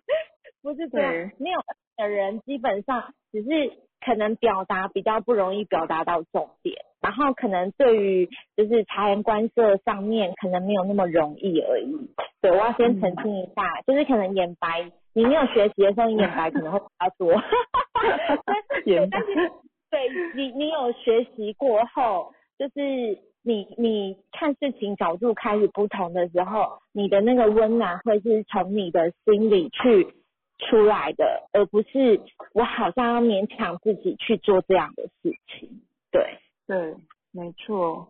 不是这样，没有二的人基本上只是可能表达比较不容易表达到重点，然后可能对于就是察言观色上面可能没有那么容易而已。对，我要先澄清一下，就是可能眼白，你没有学习的时候，你眼白可能会比较多。眼白但是对你，你有学习过后，就是你你看事情角度开始不同的时候，你的那个温暖会是从你的心里去出来的，而不是我好像要勉强自己去做这样的事情。对，对，没错。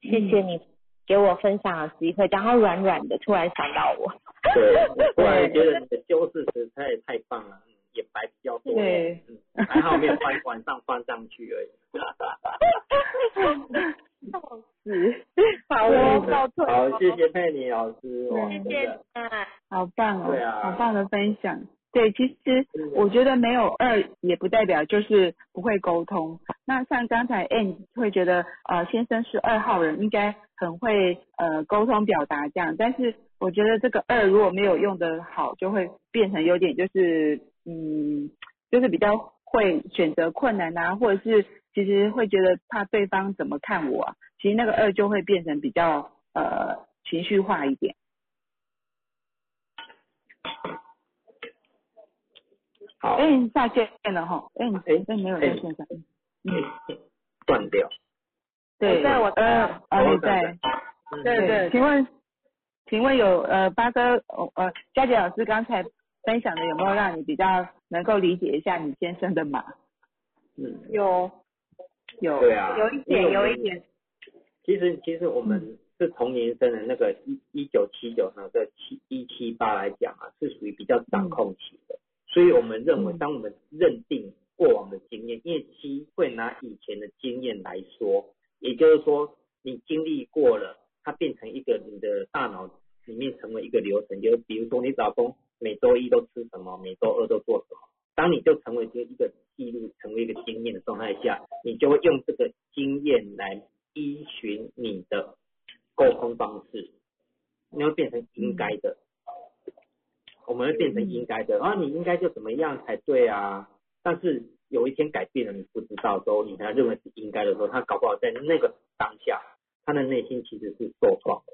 谢谢你给我分享的机会，然后软软的突然想到我。对，我突然觉得你的修饰实在太棒了，嗯，眼白比较多，对嗯，还好没有翻晚上翻上去而已。是，好哦，告退。好，谢谢佩妮老师，哇，谢谢。好棒哦，对啊好棒的分享。对，其实嗯我觉得没有二也不代表就是不会沟通。那像刚才 N 会觉得呃先生是二号人，应该很会呃沟通表达这样，但是我觉得这个二如果没有用的好，就会变成有点就是嗯就是比较会选择困难啊，或者是其实会觉得怕对方怎么看我啊，其实那个二就会变成比较呃情绪化一点。好，哎，你下线了哈，哎，你哎哎没有在线上，断掉，对，在我在呃，啊你在，嗯。对对，请问，请问有呃八哥呃呃佳姐老师刚才分享的有没有让你比较能够理解一下你先生的码？嗯，有有，对啊，有一点有一点，其实其实我们是同年生的那个一一九七九那个七一七八来讲啊，是属于比较掌控期的，所以我们认为，嗯。当我们认定过往的经验，因为七会拿以前的经验来说，也就是说你经历过了，它变成一个你的大脑里面成为一个流程，就比如说你老公每周一都吃什么，每周二都做什么。当你就成为这一个记录，成为一个经验的状态下，你就会用这个经验来依循你的沟通方式，你会变成应该的，我们会变成应该的，啊，你应该就怎么样才对啊？但是有一天改变了，你不知道的时候，你才认为是应该的时候，他搞不好在那个当下，他的内心其实是受创的，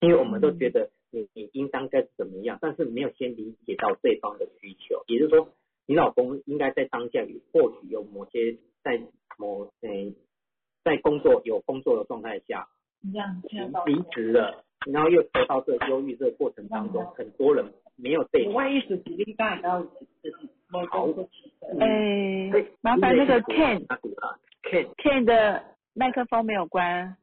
因为我们都觉得你你应当该怎么样，但是没有先理解到对方的需求，也就是说，你老公应该在当下有或许有某些在某嗯、在工作有工作的状态下离职了，然后又得到这个忧郁这个过程当中，很多人没有被我万一是你刚才到好，哎，麻烦那个 Ken 他读了 Ken Ken 的麦克风没有关，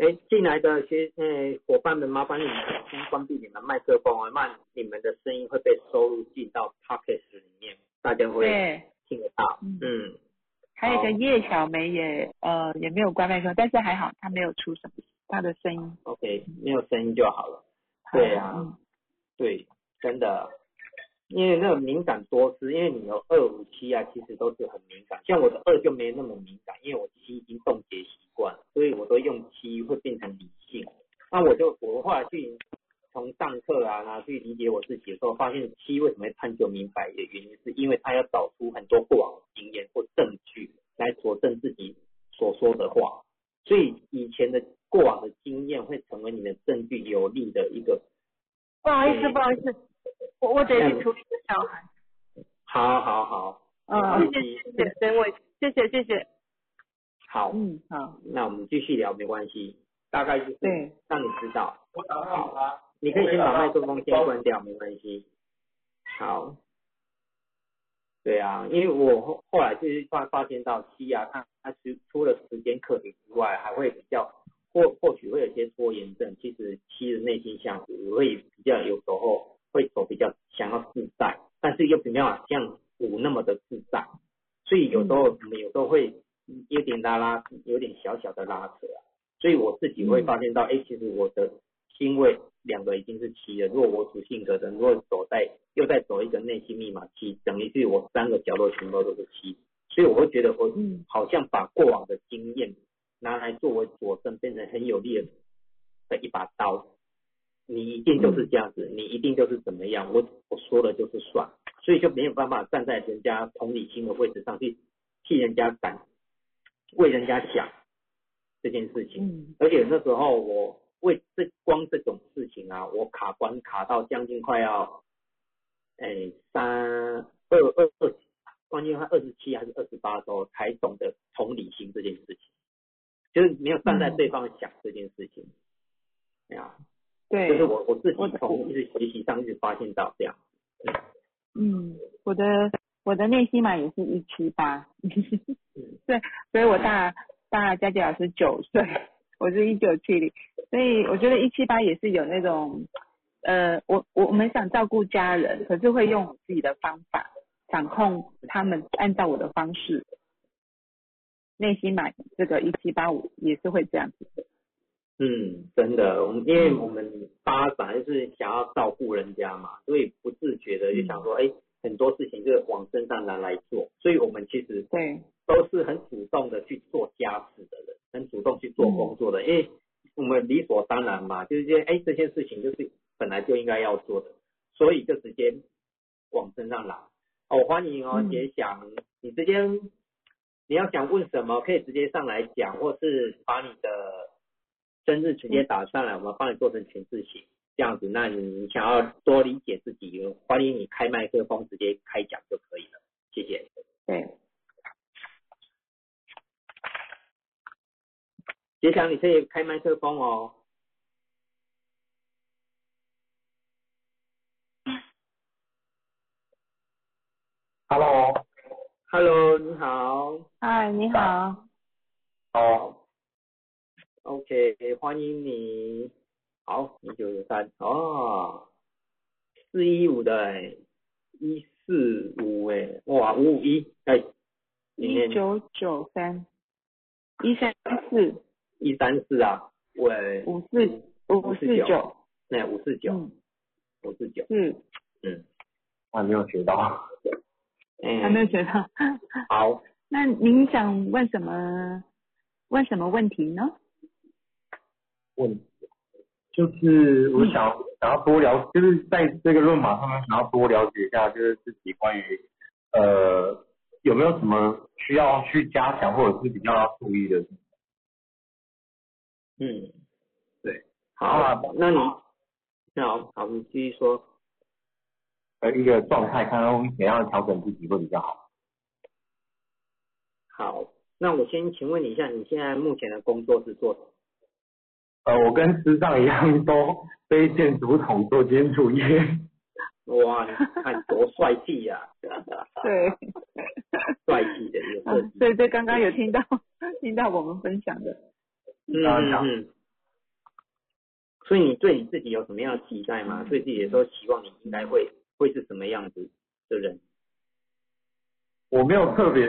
哎，进来的学呃伙伴们，麻烦你们先关闭你们麦克风啊，慢你们的声音会被收录进到 Podcast 里面，大家会，听得到。嗯嗯，还有一个叶小梅也呃也没有关麦克风，但是还好她没有出什么她的声音。OK，没有声音就好了。对啊嗯对，真的，因为那个敏感多思，因为你有二五七啊，其实都是很敏感。像我的二就没那么敏感，因为我七已经冻结习惯了，所以我都用七会变成理性。那我就我后来去从上课啊，然后去理解我自己的时候，发现七为什么会探究明白的原因，是因为他要找出很多过往的经验或证据来佐证自己所说的话。所以以前的过往的经验会成为你的证据有力的一个。不好意思，不好意思，我我得去处理个小孩。好好好，嗯谢谢谢谢，等我，谢谢谢谢。好，嗯好，那我们继续聊，没关系，大概就是对让你知道。我打好了你可以先把麦克风先关掉，没关系。好。对啊，因为我后后来就是发发现到西啊，它它除除了时间课题之外，还会比较或或许会有一些拖延症。其实七的内心想，我会比较有时候会走比较想要自在，但是又没办法像五那么的自在，所以有时候我们有时候会有点拉拉，有点小小的拉扯啊。所以我自己会发现到，哎、其实我的星位两个已经是七了。如果我主性格的，如果走在又在走一个内心密码七，等于是我三个角落全部都是七，所以我会觉得我嗯好像把过往的经验拿来作为佐证，变成很有力的的一把刀。你一定就是这样子，你一定就是怎么样，我我说了就是算，所以就没有办法站在人家同理心的位置上去替人家感，为人家想这件事情。嗯。而且那时候我为这光这种事情啊，我卡关卡到将近快要，哎三二二二，关键快二十七还是二十八的时候才懂得同理心这件事情，就是没有站在对方想这件事情。哎呀，对，就是我我自己我从就是学习上一直发现到这样。嗯，我的我的内心码也是一七八，对，所以我大大佳佳老师九岁，我是一九七零，所以我觉得一七八也是有那种，呃，我我我们想照顾家人，可是会用我自己的方法掌控他们，按照我的方式。内心码这个一七八五也是会这样子，嗯，真的，我们因为我们八本来就是想要照顾人家嘛，所以不自觉的就想说，哎、很多事情就是往身上拿来做，所以我们其实对，都是很主动的去做家事的人，很主动去做工作的，因为我们理所当然嘛，就是这哎这件事情就是本来就应该要做的，所以就直接往身上拿。哦，欢迎哦，嗯。杰想，你直接你要想问什么，可以直接上来讲，或是把你的生日直接打上来，我们帮你做成全字写，这样子，那你想要多理解自己，欢迎你开麦克风直接开讲就可以了，谢谢。对，杰强，你可以开麦克风哦。Hello，Hello，你好。嗨，你好，哦，OK，欢迎你。好，一九九三哦，四一五的哎，一四五哎，哇，五五一哎，一九九三，一三四一三四啊，喂，五四五四九，那五四九，嗯，五四九，嗯，嗯，还没有学到。嗯，还没有学到。好，那您想问什么？问什么问题呢？问题，就是我想、想要多了，就是在这个论码上面想要多了解一下，就是自己关于呃有没有什么需要去加强或者是比较要注意的。嗯，对。好啊，那你，那好，好，你继续说。呃一个状态，看看我们怎样调整自己会比较好。好，那我先请问你一下，你现在目前的工作是做什么？呃，我跟师长一样，都非建筑统做建筑业。哇，你看多帅气呀、对，帅气的一个设计。对对，刚刚有听到听到我们分享的，嗯嗯嗯。所以你对你自己有什么样的期待吗？对自己的时候，希望你应该会会是什么样子的人？我没有特别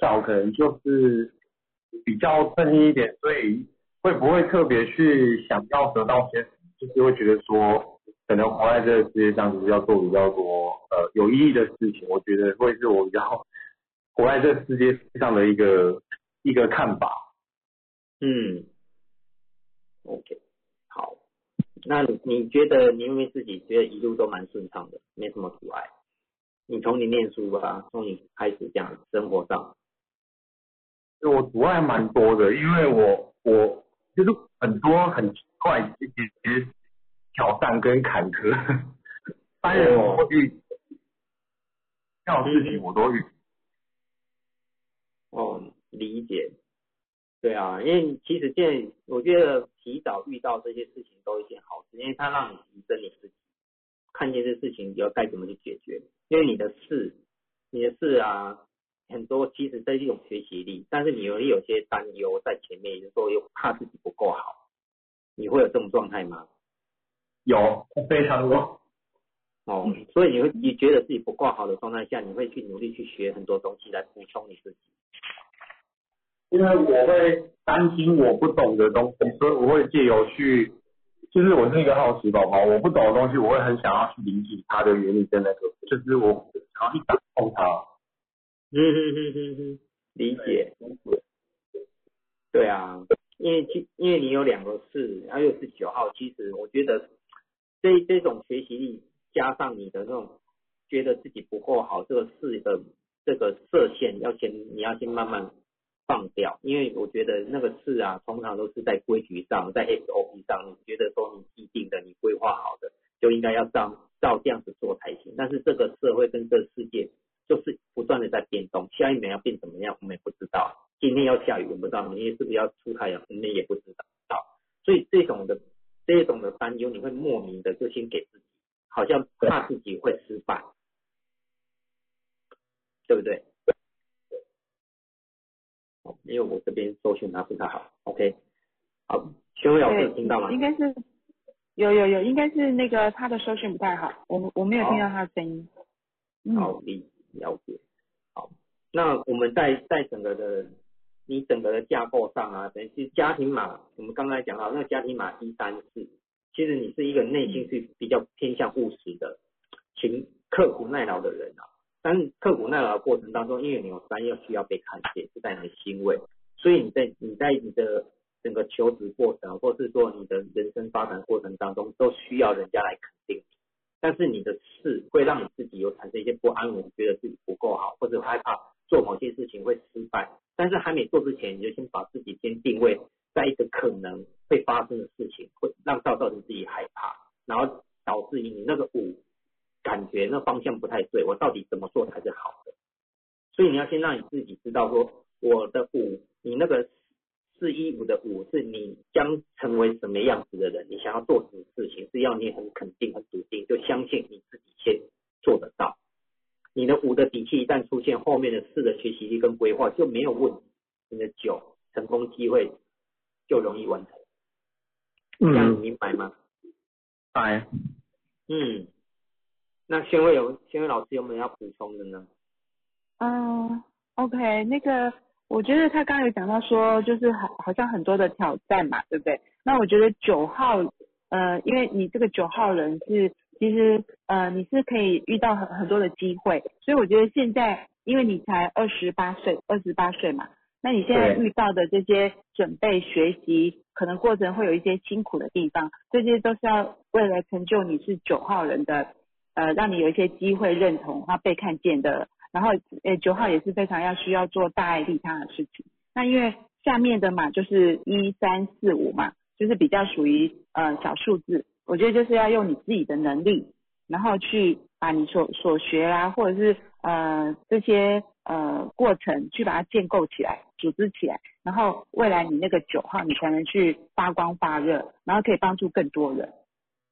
少，可能就是比较正义一点，所以会不会特别去想要得到些？就是会觉得说，可能活在这个世界上，就是要做比较多呃有意义的事情。我觉得会是我比较活在这世界上的一个一个看法。嗯，OK，好。那你你觉得你因为自己觉得一路都蛮顺畅的，没什么阻碍？你从你念书吧，从你开始这样生活上，我阻碍蛮多的，因为我我就是很多很奇怪一些挑战跟坎坷，当然我会遇，这种事情我都遇。哦，理解。对啊，因为其实现在我觉得提早遇到这些事情都是一件好事，因为它让你提升你自己，看见这事情要该怎么去解决。因为你的事，你的事啊，很多其实这是一种学习力，但是你有有些担忧在前面，就是说又怕自己不够好，你会有这种状态吗？有，非常多。哦，所以你会你觉得自己不够好的状态下，你会去努力去学很多东西来补充你自己。因为我会担心我不懂的东西，所以我会借由去，就是我是一个好奇宝宝，我不懂的东西，我会很想要去理解它的原理跟那个，就是我想要去掌控它。嗯哼哼哼哼，理解。对啊，因为其因为你有两个四，然后又是九号，其实我觉得这这种学习力加上你的那种觉得自己不够好，这个四的这个射线要先你要先慢慢。放掉，因为我觉得那个事啊，通常都是在规矩上，在 SOP 上，你觉得说你既定的、你规划好的，就应该要照照这样子做才行。但是这个社会跟这个世界就是不断的在变动，下一秒要变怎么样，我们也不知道。今天要下雨，我们不知道；明天是不是要出太阳，我们也不知道。所以这种的这种的担忧，你会莫名的就先给自己，好像怕自己会失败，对不对？因为我这边搜寻它不太好，OK，好，宣伟老师听到吗？应该是有有有，应该是那个他的搜寻不太好，我我没有听到他的声音。好，理了解。好，那我们在在整个的你整个的架构上啊，等于是家庭码，我们刚才讲到那个家庭码一三四，其实你是一个内心是比较偏向务实的、勤刻苦耐劳的人啊。但是刻苦耐劳的过程当中，因为你有三要需要被看见，是在你的欣慰，所以你在你在你的整个求职过程，或是说你的人生发展过程当中，都需要人家来肯定你。但是你的事会让你自己有产生一些不安稳，觉得自己不够好，或者害怕做某些事情会失败。但是还没做之前，你就先把自己先定位在一个可能会发生的事情，会让造造成自己害怕，然后导致于你那个五。感觉那方向不太对，我到底怎么做才是好的？所以你要先让你自己知道，说我的五，你那个四一五的五是你将成为什么样子的人，你想要做什么事情，是要你很肯定、很笃定，就相信你自己先做得到。你的五的底气一旦出现，后面的四的学习力跟规划就没有问题，你的九成功机会就容易完成。这样你明白吗？白。嗯。那宣伟有宣伟老师有没有要补充的呢？嗯，OK，那个我觉得他刚刚有讲到说，就是好好像很多的挑战嘛，对不对？那我觉得九号，呃，因为你这个九号人是，其实呃你是可以遇到很很多的机会，所以我觉得现在因为你才二十八岁，二十八岁嘛，那你现在遇到的这些准备学习，可能过程会有一些辛苦的地方，这些都是要为了成就你是九号人的。呃，让你有一些机会认同，他被看见的。然后，诶，九号也是非常要需要做大爱利他的事情。那因为下面的嘛就是一三四五嘛，就是比较属于呃小数字。我觉得就是要用你自己的能力，然后去把你所所学啊，或者是呃这些呃过程去把它建构起来、组织起来，然后未来你那个九号你才能去发光发热，然后可以帮助更多人。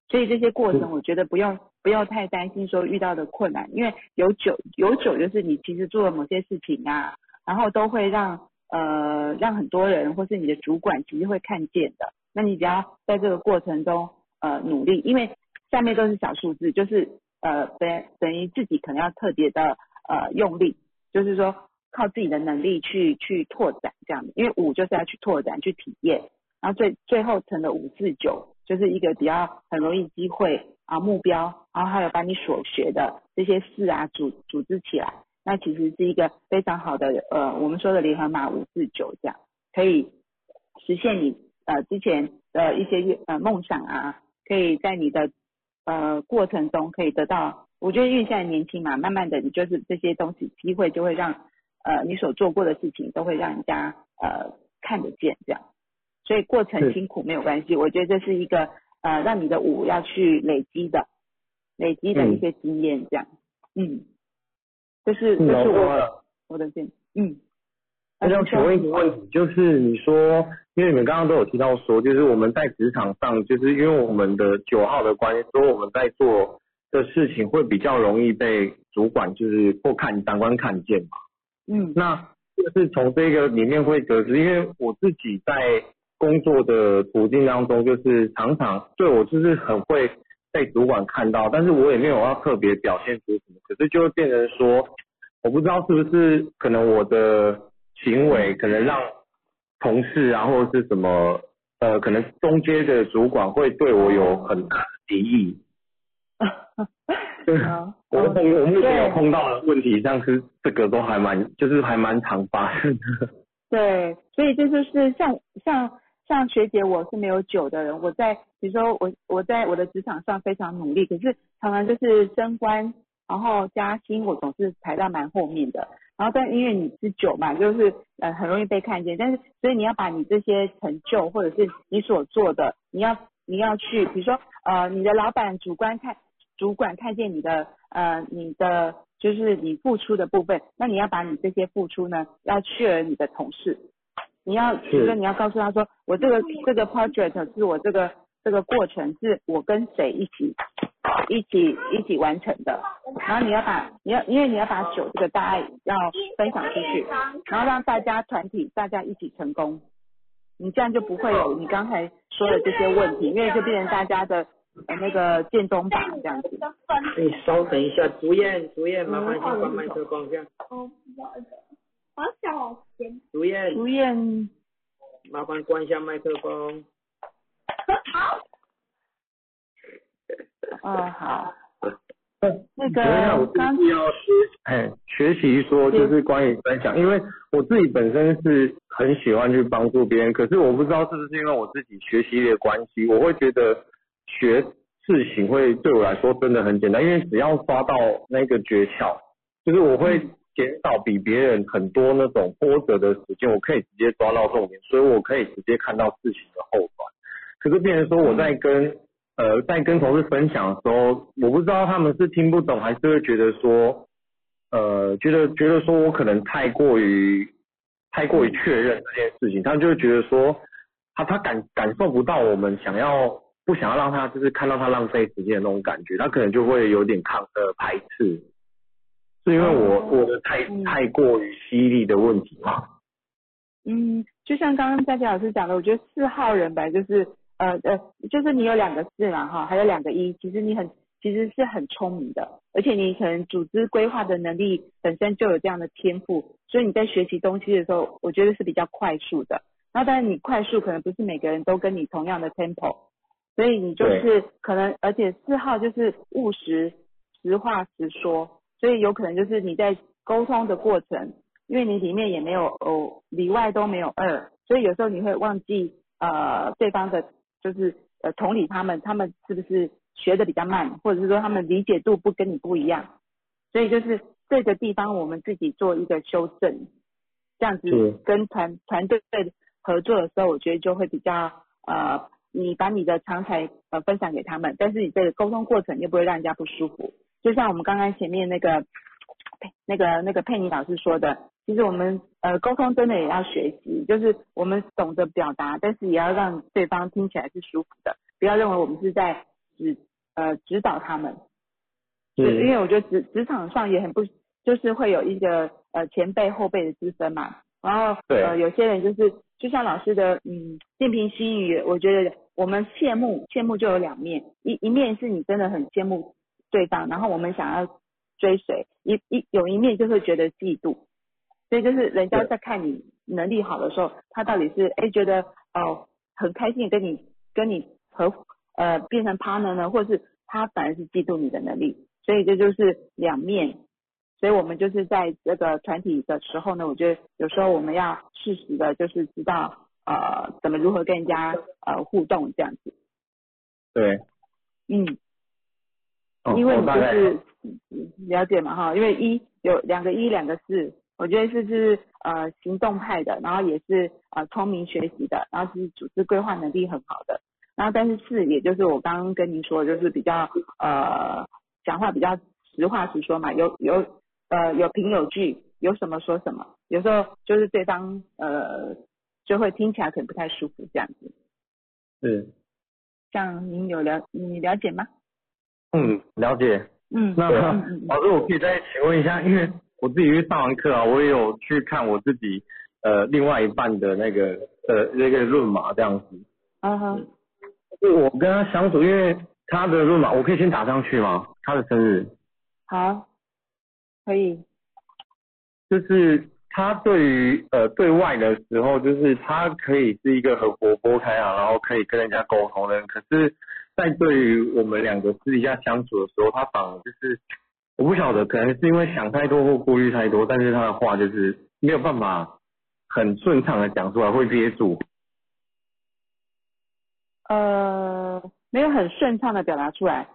所以这些过程我觉得不用不要太担心说遇到的困难，因为有九有九就是你其实做了某些事情啊，然后都会让呃让很多人或是你的主管其实会看见的。那你只要在这个过程中呃努力，因为下面都是小数字，就是呃等等于自己可能要特别的呃用力，就是说靠自己的能力去去拓展这样的，因为五就是要去拓展去体验，然后最最后成了五四九。就是一个比较很容易机会啊目标，然后还有把你所学的这些事啊组组织起来，那其实是一个非常好的呃我们说的联合码五四九这样，可以实现你呃之前的一些呃梦想啊，可以在你的呃过程中可以得到，我觉得因为现在年轻嘛，慢慢的你就是这些东西机会就会让呃你所做过的事情都会让人家呃看得见这样。所以过程辛苦没有关系，我觉得这是一个呃让你的舞要去累积的，累积的一些经验这样，嗯，这是这是我我的建议，嗯。那想请问一个问题，就是你说，因为你们刚刚都有提到说，就是我们在职场上，就是因为我们的九号的关系，所以我们在做的事情会比较容易被主管就是或看长官看见嘛。嗯。那就是从这个里面会得知，因为我自己在。工作的途径当中，就是常常对我就是很会被主管看到，但是我也没有要特别表现出什么，可是就会变成说，我不知道是不是可能我的行为可能让同事啊或者是什么呃，可能中间的主管会对我有很大的敌意。对 我碰我目前有碰到的问题，像是这个都还蛮就是还蛮常发生的。对，所以这就是像像。像学姐，我是没有酒的人。我在比如说我我在我的职场上非常努力，可是常常就是升官，然后加薪，我总是排到蛮后面的。然后但因为你是酒嘛，就是呃很容易被看见。但是所以你要把你这些成就或者是你所做的，你要你要去，比如说呃你的老板主观看主管看见你的呃你的就是你付出的部分，那你要把你这些付出呢，要去了你的同事。你要，比如说你要告诉他说，我这个这个 project 是我这个这个过程是我跟谁一起一起一起完成的，然后你要把你要因为你要把酒这个大爱要分享出去，然后让大家团体大家一起成功，你这样就不会有你刚才说的这些问题，因为就变成大家的呃那个建中吧这样子。你稍等一下，竹燕竹燕，麻烦先关麦克风一下。好小声。朱燕，朱燕，麻烦关一下麦克风。好。哦，好。那个，我自己要学，哎，学习说就是关于分享，因为我自己本身是很喜欢去帮助别人，可是我不知道是不是因为我自己学习的关系，我会觉得学事情会对我来说真的很简单，因为只要抓到那个诀窍，就是我会。减少比别人很多那种波折的时间，我可以直接抓到重点，所以我可以直接看到事情的后端。可是，变成说我在跟呃在跟同事分享的时候，我不知道他们是听不懂，还是会觉得说呃觉得觉得说我可能太过于太过于确认这件事情，他们就会觉得说他他感感受不到我们想要不想要让他就是看到他浪费时间的那种感觉，他可能就会有点抗呃排斥。是因为我我的太太过于犀利的问题吗？嗯，就像刚刚佳琪老师讲的，我觉得四号人吧，就是呃呃，就是你有两个四嘛哈，还有两个一，其实你很其实是很聪明的，而且你可能组织规划的能力本身就有这样的天赋，所以你在学习东西的时候，我觉得是比较快速的。然后当然你快速可能不是每个人都跟你同样的 tempo，所以你就是可能，而且四号就是务实、实话实说。所以有可能就是你在沟通的过程，因为你里面也没有哦，里外都没有二，所以有时候你会忘记呃对方的，就是呃同理他们，他们是不是学的比较慢，或者是说他们理解度不跟你不一样，所以就是这个地方我们自己做一个修正，这样子跟团团队合作的时候，我觉得就会比较呃，你把你的长才呃分享给他们，但是你这个沟通过程又不会让人家不舒服。就像我们刚刚前面那个那个那个佩妮老师说的，其实我们呃沟通真的也要学习，就是我们懂得表达，但是也要让对方听起来是舒服的，不要认为我们是在指呃指导他们。对，因为我觉得职职场上也很不，就是会有一个呃前辈后辈的之分嘛。然后对呃有些人就是就像老师的嗯电瓶心语，我觉得我们羡慕羡慕就有两面，一一面是你真的很羡慕对方，然后我们想要追随，一一有一面就会觉得嫉妒。所以就是人家在看你能力好的时候，他到底是哎觉得哦很开心跟你跟你合呃变成 partner 呢，或是他反而是嫉妒你的能力，所以这就是两面。所以我们就是在这个团体的时候呢，我觉得有时候我们要适时的，就是知道呃怎么如何跟人家呃互动这样子。对，嗯，哦因为你就是嗯了解嘛哈，因为一有两个一两个四，我觉得是是呃行动派的，然后也是呃聪明学习的，然后是组织规划能力很好的，然后但是四也就是我刚刚跟您说，就是比较呃讲话比较实话实说嘛，有有呃有凭有据，有什么说什么，有时候就是对方呃就会听起来可能不太舒服这样子，是。像您有了你了解吗？嗯了解。嗯，那 老师，我可以再请问一下，因为我自己去上完课啊，我也有去看我自己呃另外一半的那个呃那个论码这样子。嗯哼。就我跟他相处，因为他的论码，我可以先打上去吗？他的生日，好，可以，就是他对于呃对外的时候，就是他可以是一个很活泼开朗，然后可以跟人家沟通的人。可是，在对于我们两个私底下相处的时候，他反而就是我不晓得，可能是因为想太多或顾虑太多，但是他的话就是没有办法很顺畅的讲出来，会憋住。呃，没有很顺畅的表达出来。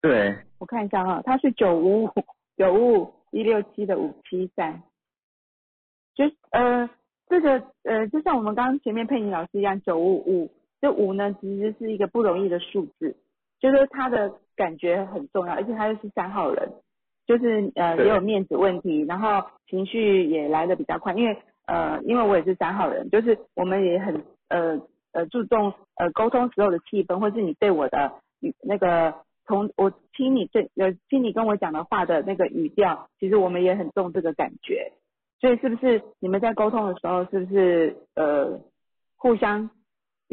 对，我看一下哈，他是九五五九五五一六七的五七三，就是呃这个呃就像我们刚刚前面佩妮老师一样，九五五这五呢其实是一个不容易的数字，就是他的感觉很重要，而且他又是三号人，就是呃也有面子问题，然后情绪也来的比较快，因为呃因为我也是三号人，就是我们也很呃呃注重呃沟通时候的气氛，或是你对我的语那个从我听你对呃听你跟我讲的话的那个语调，其实我们也很重这个感觉，所以是不是你们在沟通的时候，是不是呃互相，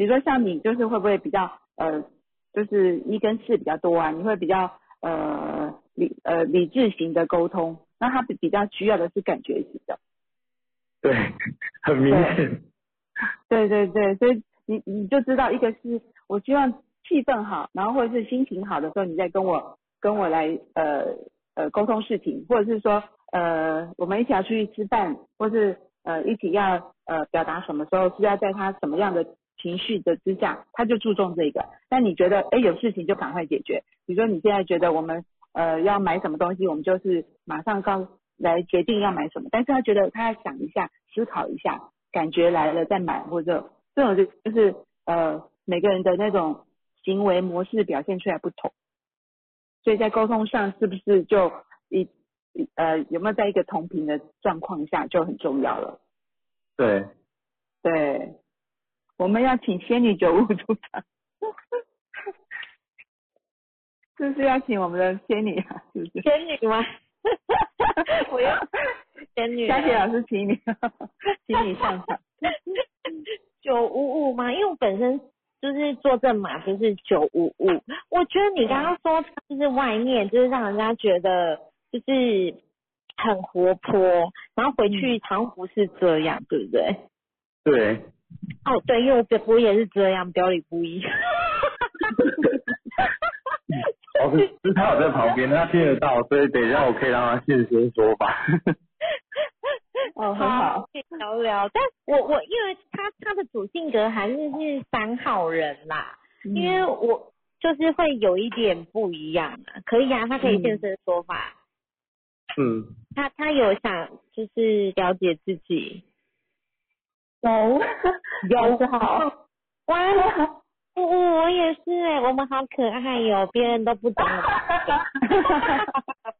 比如说像你就是会不会比较呃就是一跟四比较多啊，你会比较呃理呃理智型的沟通，那他比比较需要的是感觉型的。对，很明显。对对对，所以你你就知道，一个是我希望气氛好，然后或者是心情好的时候，你再跟我跟我来呃呃沟通事情，或者是说呃我们一起要出去吃饭，或是呃一起要呃表达什么时候是要在他什么样的情绪的之下，他就注重这个。那你觉得哎有事情就赶快解决，比如说你现在觉得我们呃要买什么东西，我们就是马上告来决定要买什么，但是他觉得他要想一下，思考一下，感觉来了再买，或者这种就就是呃每个人的那种行为模式表现出来不同，所以在沟通上是不是就一呃有没有在一个同频的状况下就很重要了。对，对，我们要请仙女九五出场，是不是要请我们的仙女啊？是不是？仙女吗？不要仙女。佳琪老师，请你，请你上场。九五五吗？因为我本身就是坐正码，就是九五五。我觉得你刚刚说就是外面，就是让人家觉得就是很活泼，然后回去好像不是这样，对不对？对，哦，对，因为我我也是这样，表里不一。老师，是他有在旁边，他听得到，所以等一下我可以让他现身说法。哦，很好。可以聊聊。但我我因为他他的主性格还是是三号人啦，嗯因为我就是会有一点不一样啊。可以啊，他可以现身说法。嗯，他他有想就是了解自己，有有好，哇，我我我也是哎，我们好可爱哟，别人都不懂哈哈哈哈哈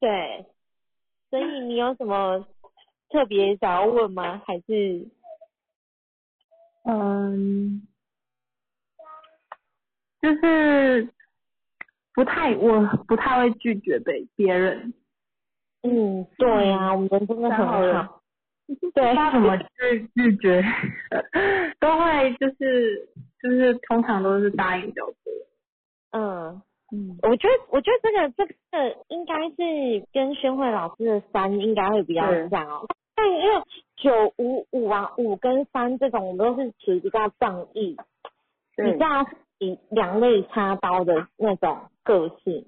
对，所以你有什么特别想要问吗？还是嗯，就是不太，我不太会拒绝被别人。嗯，对呀、我们真的很好。对，要怎么拒拒绝，都会就是就是通常都是答应比较多。嗯。嗯，我觉得，我觉得这个这个应该是跟宣慧老师的三应该会比较像哦。但因为九五五啊，五跟三这种，我们都是属于比较仗义，比较以两肋插刀的那种个性。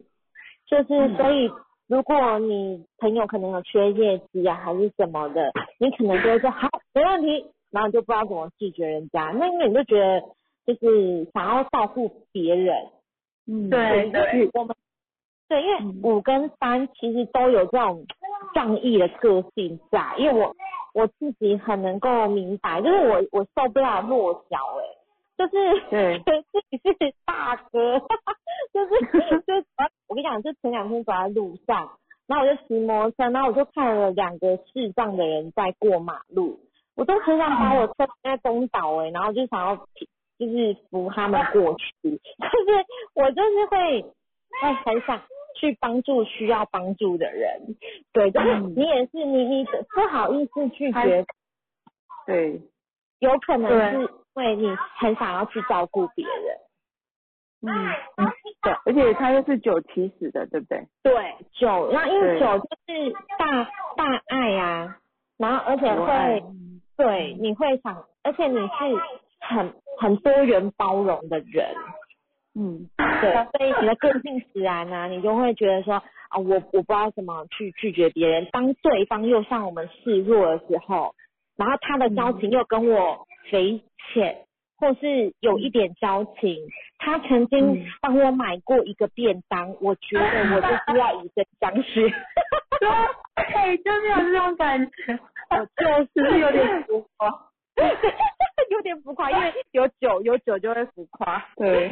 就是嗯所以，如果你朋友可能有缺业绩啊，还是什么的，你可能就会说好，没问题，然后你就不知道怎么拒绝人家。那因为你就觉得就是想要照顾别人。嗯，对对，我们对，因为嗯五跟三其实都有这种仗义的个性在，因为我我自己很能够明白，就是我我受不了弱小哎、就是对。自己是大哥，就是 就是我跟你讲，就前两天走在路上，然后我就骑摩托车，然后我就看了两个视障的人在过马路，我都很想把我车在东倒哎、然后就想要就是扶他们过去，就是我就是会会很想去帮助需要帮助的人，对，就是嗯。你也是你你不好意思拒绝，对，有可能是因为你很想要去照顾别人，嗯，对，而且他又是九七死的，对不对？对，酒，那因为对酒就是大大爱啊，然后而且会对你会想，而且你是很很多元包容的人，嗯，对，所以你的个性使然呢、你就会觉得说啊，我我不知道怎么去拒绝别人。当对方又向我们示弱的时候，然后他的交情又跟我匪浅，或是有一点交情，他曾经嗯帮我买过一个便当，我觉得我就是要以身相许。对，就是有这种感觉，我就是有点浮夸。有点浮夸，因为有酒，有酒就会浮夸。对，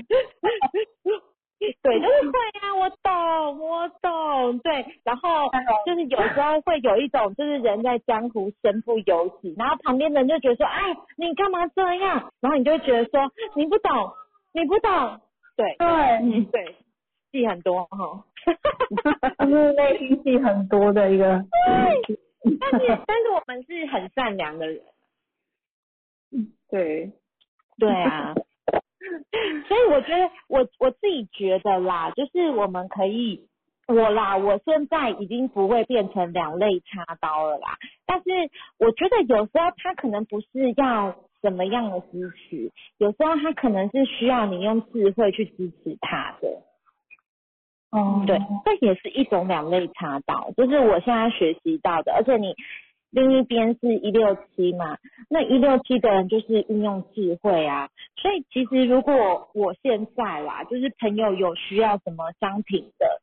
对，就是会啊，我懂，我懂，对，然后就是有时候会有一种，就是人在江湖身不由己，然后旁边人就觉得说，哎，你干嘛这样？然后你就会觉得说，你不懂，你不懂，对，对，嗯，对，戏很多哈。就是内心戏很多的一个。对但是但是我们是很善良的人，对，对啊，所以我觉得我我自己觉得啦，就是我们可以，我啦，我现在已经不会变成两肋插刀了啦。但是我觉得有时候他可能不是要什么样的支持，有时候他可能是需要你用智慧去支持他的。哦对，这也是一种两肋插刀，就是我现在学习到的。而且你另一边是一六七嘛，那一六七的人就是运用智慧啊。所以其实如果我现在啦，就是朋友有需要什么商品的，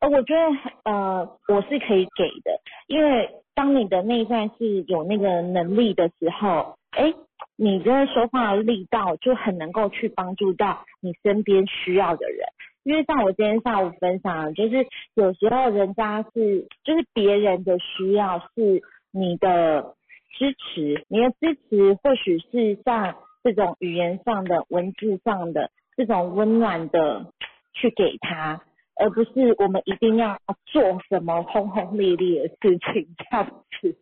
呃，我觉得呃我是可以给的，因为当你的内在是有那个能力的时候，哎，你的说话的力道就很能够去帮助到你身边需要的人。因为像我今天下午分享，就是有时候人家是就是别人的需要是你的支持，你的支持或许是像这种语言上的、文字上的这种温暖的去给他，而不是我们一定要做什么轰轰烈烈的事情这样子。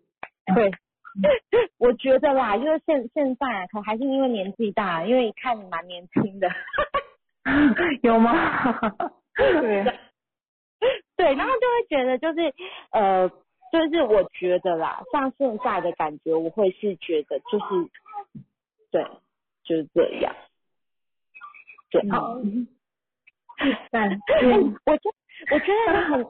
对，我觉得啦，因为现现在可能还是因为年纪大，因为看你蛮年轻的。有吗？对，对，然后就会觉得就是呃，就是我觉得啦，像现在的感觉，我会是觉得就是对，就是这样。对，好。嗯，但我觉我觉得你很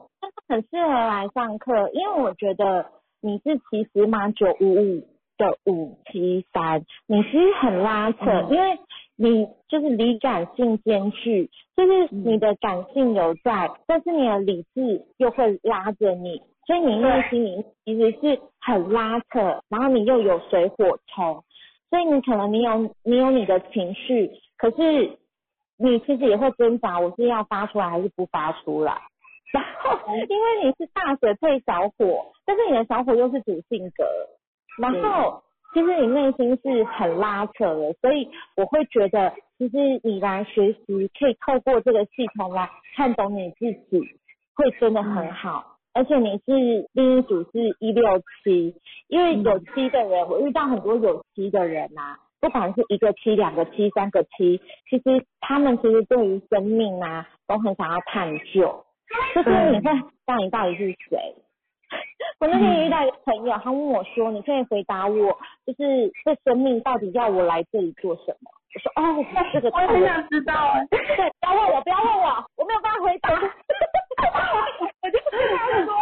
很适合来上课，因为我觉得你是其实嘛九五五的五七三，你其实很拉扯，嗯。因为你就是理感性兼具，就是你的感性有在，但是你的理智又会拉着你所以你内心里其实是很拉扯，然后你又有水火冲，所以你可能你有你有你的情绪，可是你其实也会挣扎，我是要发出来还是不发出来？然后因为你是大水配小火，但是你的小火又是主性格，然后其实你内心是很拉扯的，所以我会觉得，其实你来学习可以透过这个系统来看懂你自己，会真的很好。而且你是另一组是一六七，因为有七的人，我遇到很多有七的人呐、不管是一个七、两个七、三个七，其实他们其实对于生命啊都很想要探究，就是你会知道你到底是谁。我那天也遇到一个朋友，他问我说：“你可以回答我，就是这生命到底要我来这里做什么？”我说：“哦，这个我很想知道哎、对，不要问我，不要问我，我没有办法回答。我就跟他说，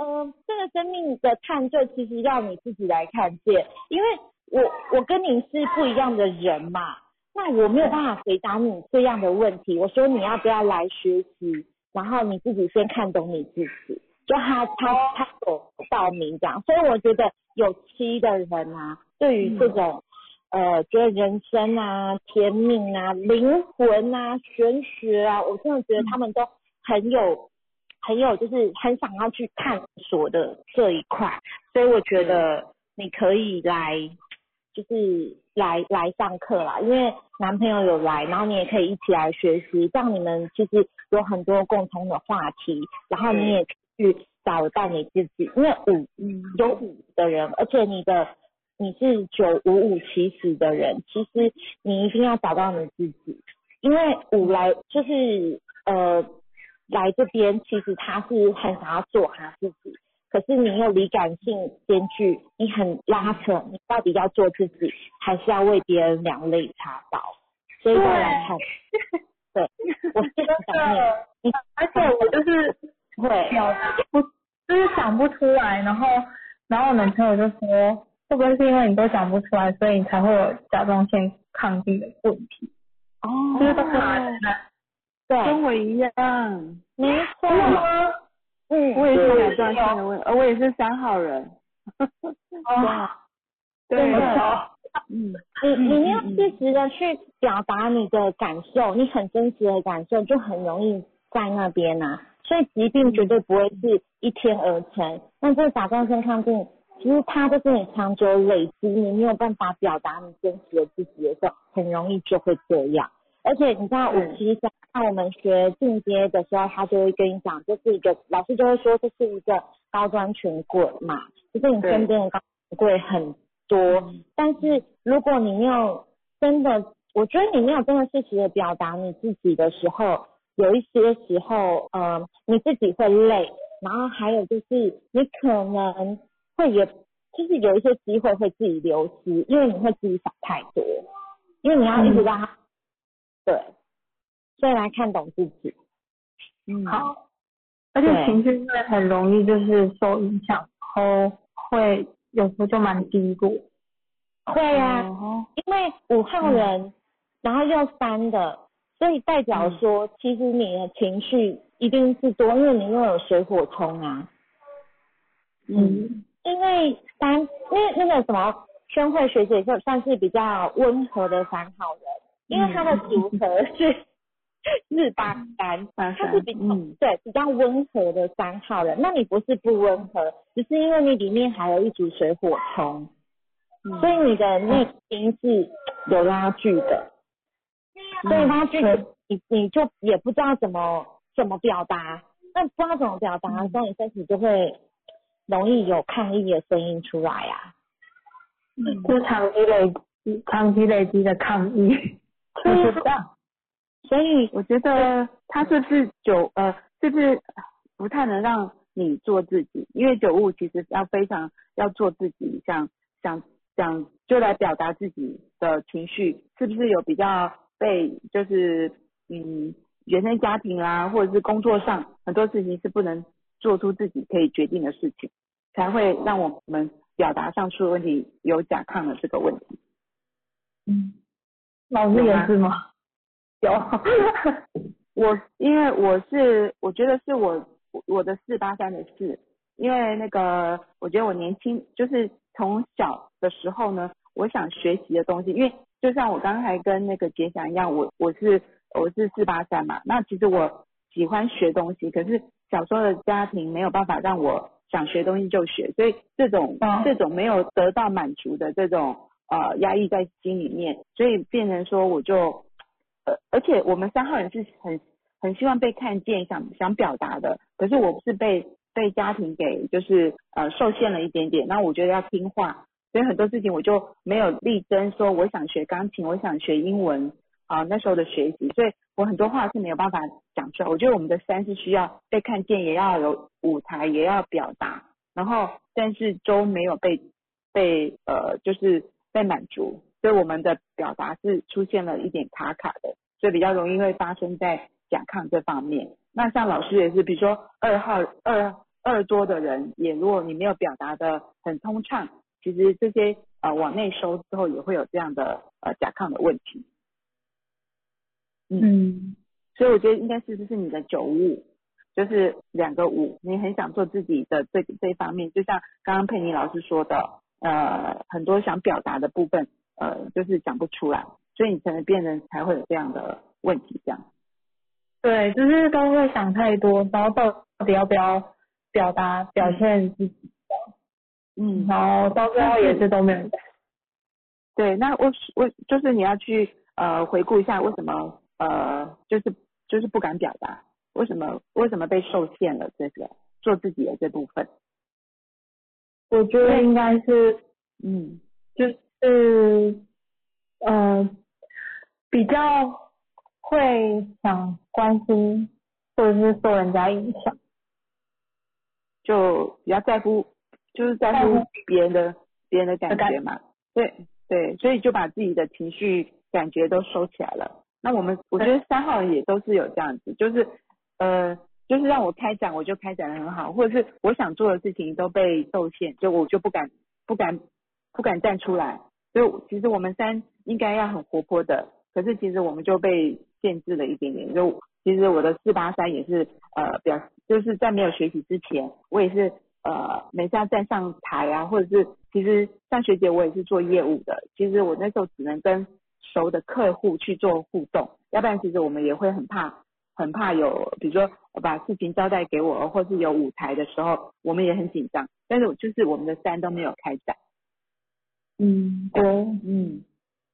嗯、这个生命的探究其实要你自己来看见，因为我我跟你是不一样的人嘛，那我没有办法回答你这样的问题。我说你要不要来学习，然后你自己先看懂你自己。就他他他有道明这样，所以我觉得有七的人啊，对于这种、呃，觉得人生啊、天命啊、灵魂啊、玄学啊，我真的觉得他们都很有、很有，就是很想要去探索的这一块。所以我觉得你可以来，就是来来上课啦，因为男朋友有来，然后你也可以一起来学习，这样你们其实有很多共同的话题，然后你也去找到你自己，因为五有五的人，而且你的你是九五五起始的人，其实你一定要找到你自己，因为五来就是呃来这边，其实他是很想要做他自己，可是你又理感性兼具，你很拉扯，你到底要做自己，还是要为别人两肋插刀？所以我来看，对，我是想你，你而且我就是会表达不，就是想不出来，然后然后我男朋友就说，会不会是因为你都想不出来，所以你才会有甲状腺亢进的问题？哦就是都卡在那。对，跟我一样，没错，嗯，我也是甲状腺的问，呃，我也是三号人。哦，对。的嗯，你你没有适时的去表达你的感受，你很真实的感受，就很容易在那边呐、所以疾病绝对不会是一天而成。那这个甲状腺亢进，其实它就是你长久累积，你没有办法表达你真实的自己的时候，很容易就会这样。而且你知道五七三，那我们学进阶的时候，他就会跟你讲，这是一个老师就会说这是一个高端权贵嘛，就是你身边的高贵很多，但是如果你没有真的，我觉得你没有真的适时的表达你自己的时候，有一些时候，呃，你自己会累，然后还有就是你可能会有，就是有一些机会会自己流失，因为你会自己想太多，因为你要一直让他，对，所以来看懂自己，嗯，好。而且情绪会很容易就是受影响，然后会有时候就蛮低谷。会啊，哦因为五号人，然后又三的，所以代表说，其实你的情绪一定是多，因为你又有水火冲啊。嗯，因为三，因为那个什么宣慧学姐就算是比较温和的三号人，因为它的组合是日八三，它是比较、嗯。对比较温和的三号人。那你不是不温和，只是因为你里面还有一组水火冲，所以你的内心是有拉锯的。所以拉锯你你就也不知道怎么怎么表达，那不知道怎么表达的时候，你身体就会容易有抗议的声音出来啊。就是长期累积、长期累积的抗议，就是这样。所以我觉得他是不是九呃，是不是不太能让你做自己？因为九五其实要非常要做自己，想想想就来表达自己的情绪，是不是有比较被就是嗯原生家庭啦，或者是工作上很多事情是不能做出自己可以决定的事情，才会让我们表达上出的问题有甲亢的这个问题。嗯，老师也是吗？有，我因为我是我觉得是我我的四八三的四，因为那个我觉得我年轻就是从小的时候呢，我想学习的东西，因为就像我刚才跟那个杰翔一样，我我是我是四八三嘛，那其实我喜欢学东西，可是小时候的家庭没有办法让我想学东西就学，所以这种、哦。这种没有得到满足的这种呃压抑在心里面，所以变成说我就呃，而且我们三号人是很很希望被看见，想想表达的，可是我是被被家庭给就是呃受限了一点点，那我觉得要听话，所以很多事情我就没有力争说我想学钢琴，我想学英文啊、那时候的学习，所以我很多话是没有办法讲出来。我觉得我们的三是需要被看见，也要有舞台，也要表达，然后但是都没有被被呃就是被满足，所以我们的表达是出现了一点卡卡的，所以比较容易会发生在甲亢这方面。那像老师也是，比如说二号二二多的人，也如果你没有表达的很通畅，其实这些呃往内收之后也会有这样的呃甲亢的问题。嗯，所以我觉得应该是不是你的九五，就是两个五，你很想做自己的这这一方面，就像刚刚佩妮老师说的，呃，很多想表达的部分，呃，就是讲不出来，所以你才能变成才会有这样的问题，这样。对，就是都会想太多，然后到底要不要表达表现自己，嗯，然后到最后也是都没有。对，那我我就是你要去呃回顾一下为什么呃就是就是不敢表达，为什么为什么被受限了这个做自己的这部分，我觉得应该是嗯就是呃比较会想关心或者是受人家影响。就比较在乎，就是在在乎乎别人的别人的感的感觉嘛。对对，所以就把自己的情绪感觉都收起来了。那我们我觉得三号也都是有这样子，就是呃，就是让我开展我就开展的很好，或者是我想做的事情都被受限，就我就不敢不敢不敢站出来。所以其实我们三应该要很活泼的，可是其实我们就被限制了一点点。就其实我的四八三也是呃表，就是在没有学习之前，我也是呃每次要站上台啊，或者是其实上学姐我也是做业务的，其实我那时候只能跟熟的客户去做互动，要不然其实我们也会很怕很怕有，比如说把事情交代给我，或是有舞台的时候，我们也很紧张，但是就是我们的三都没有开展。嗯，对，嗯，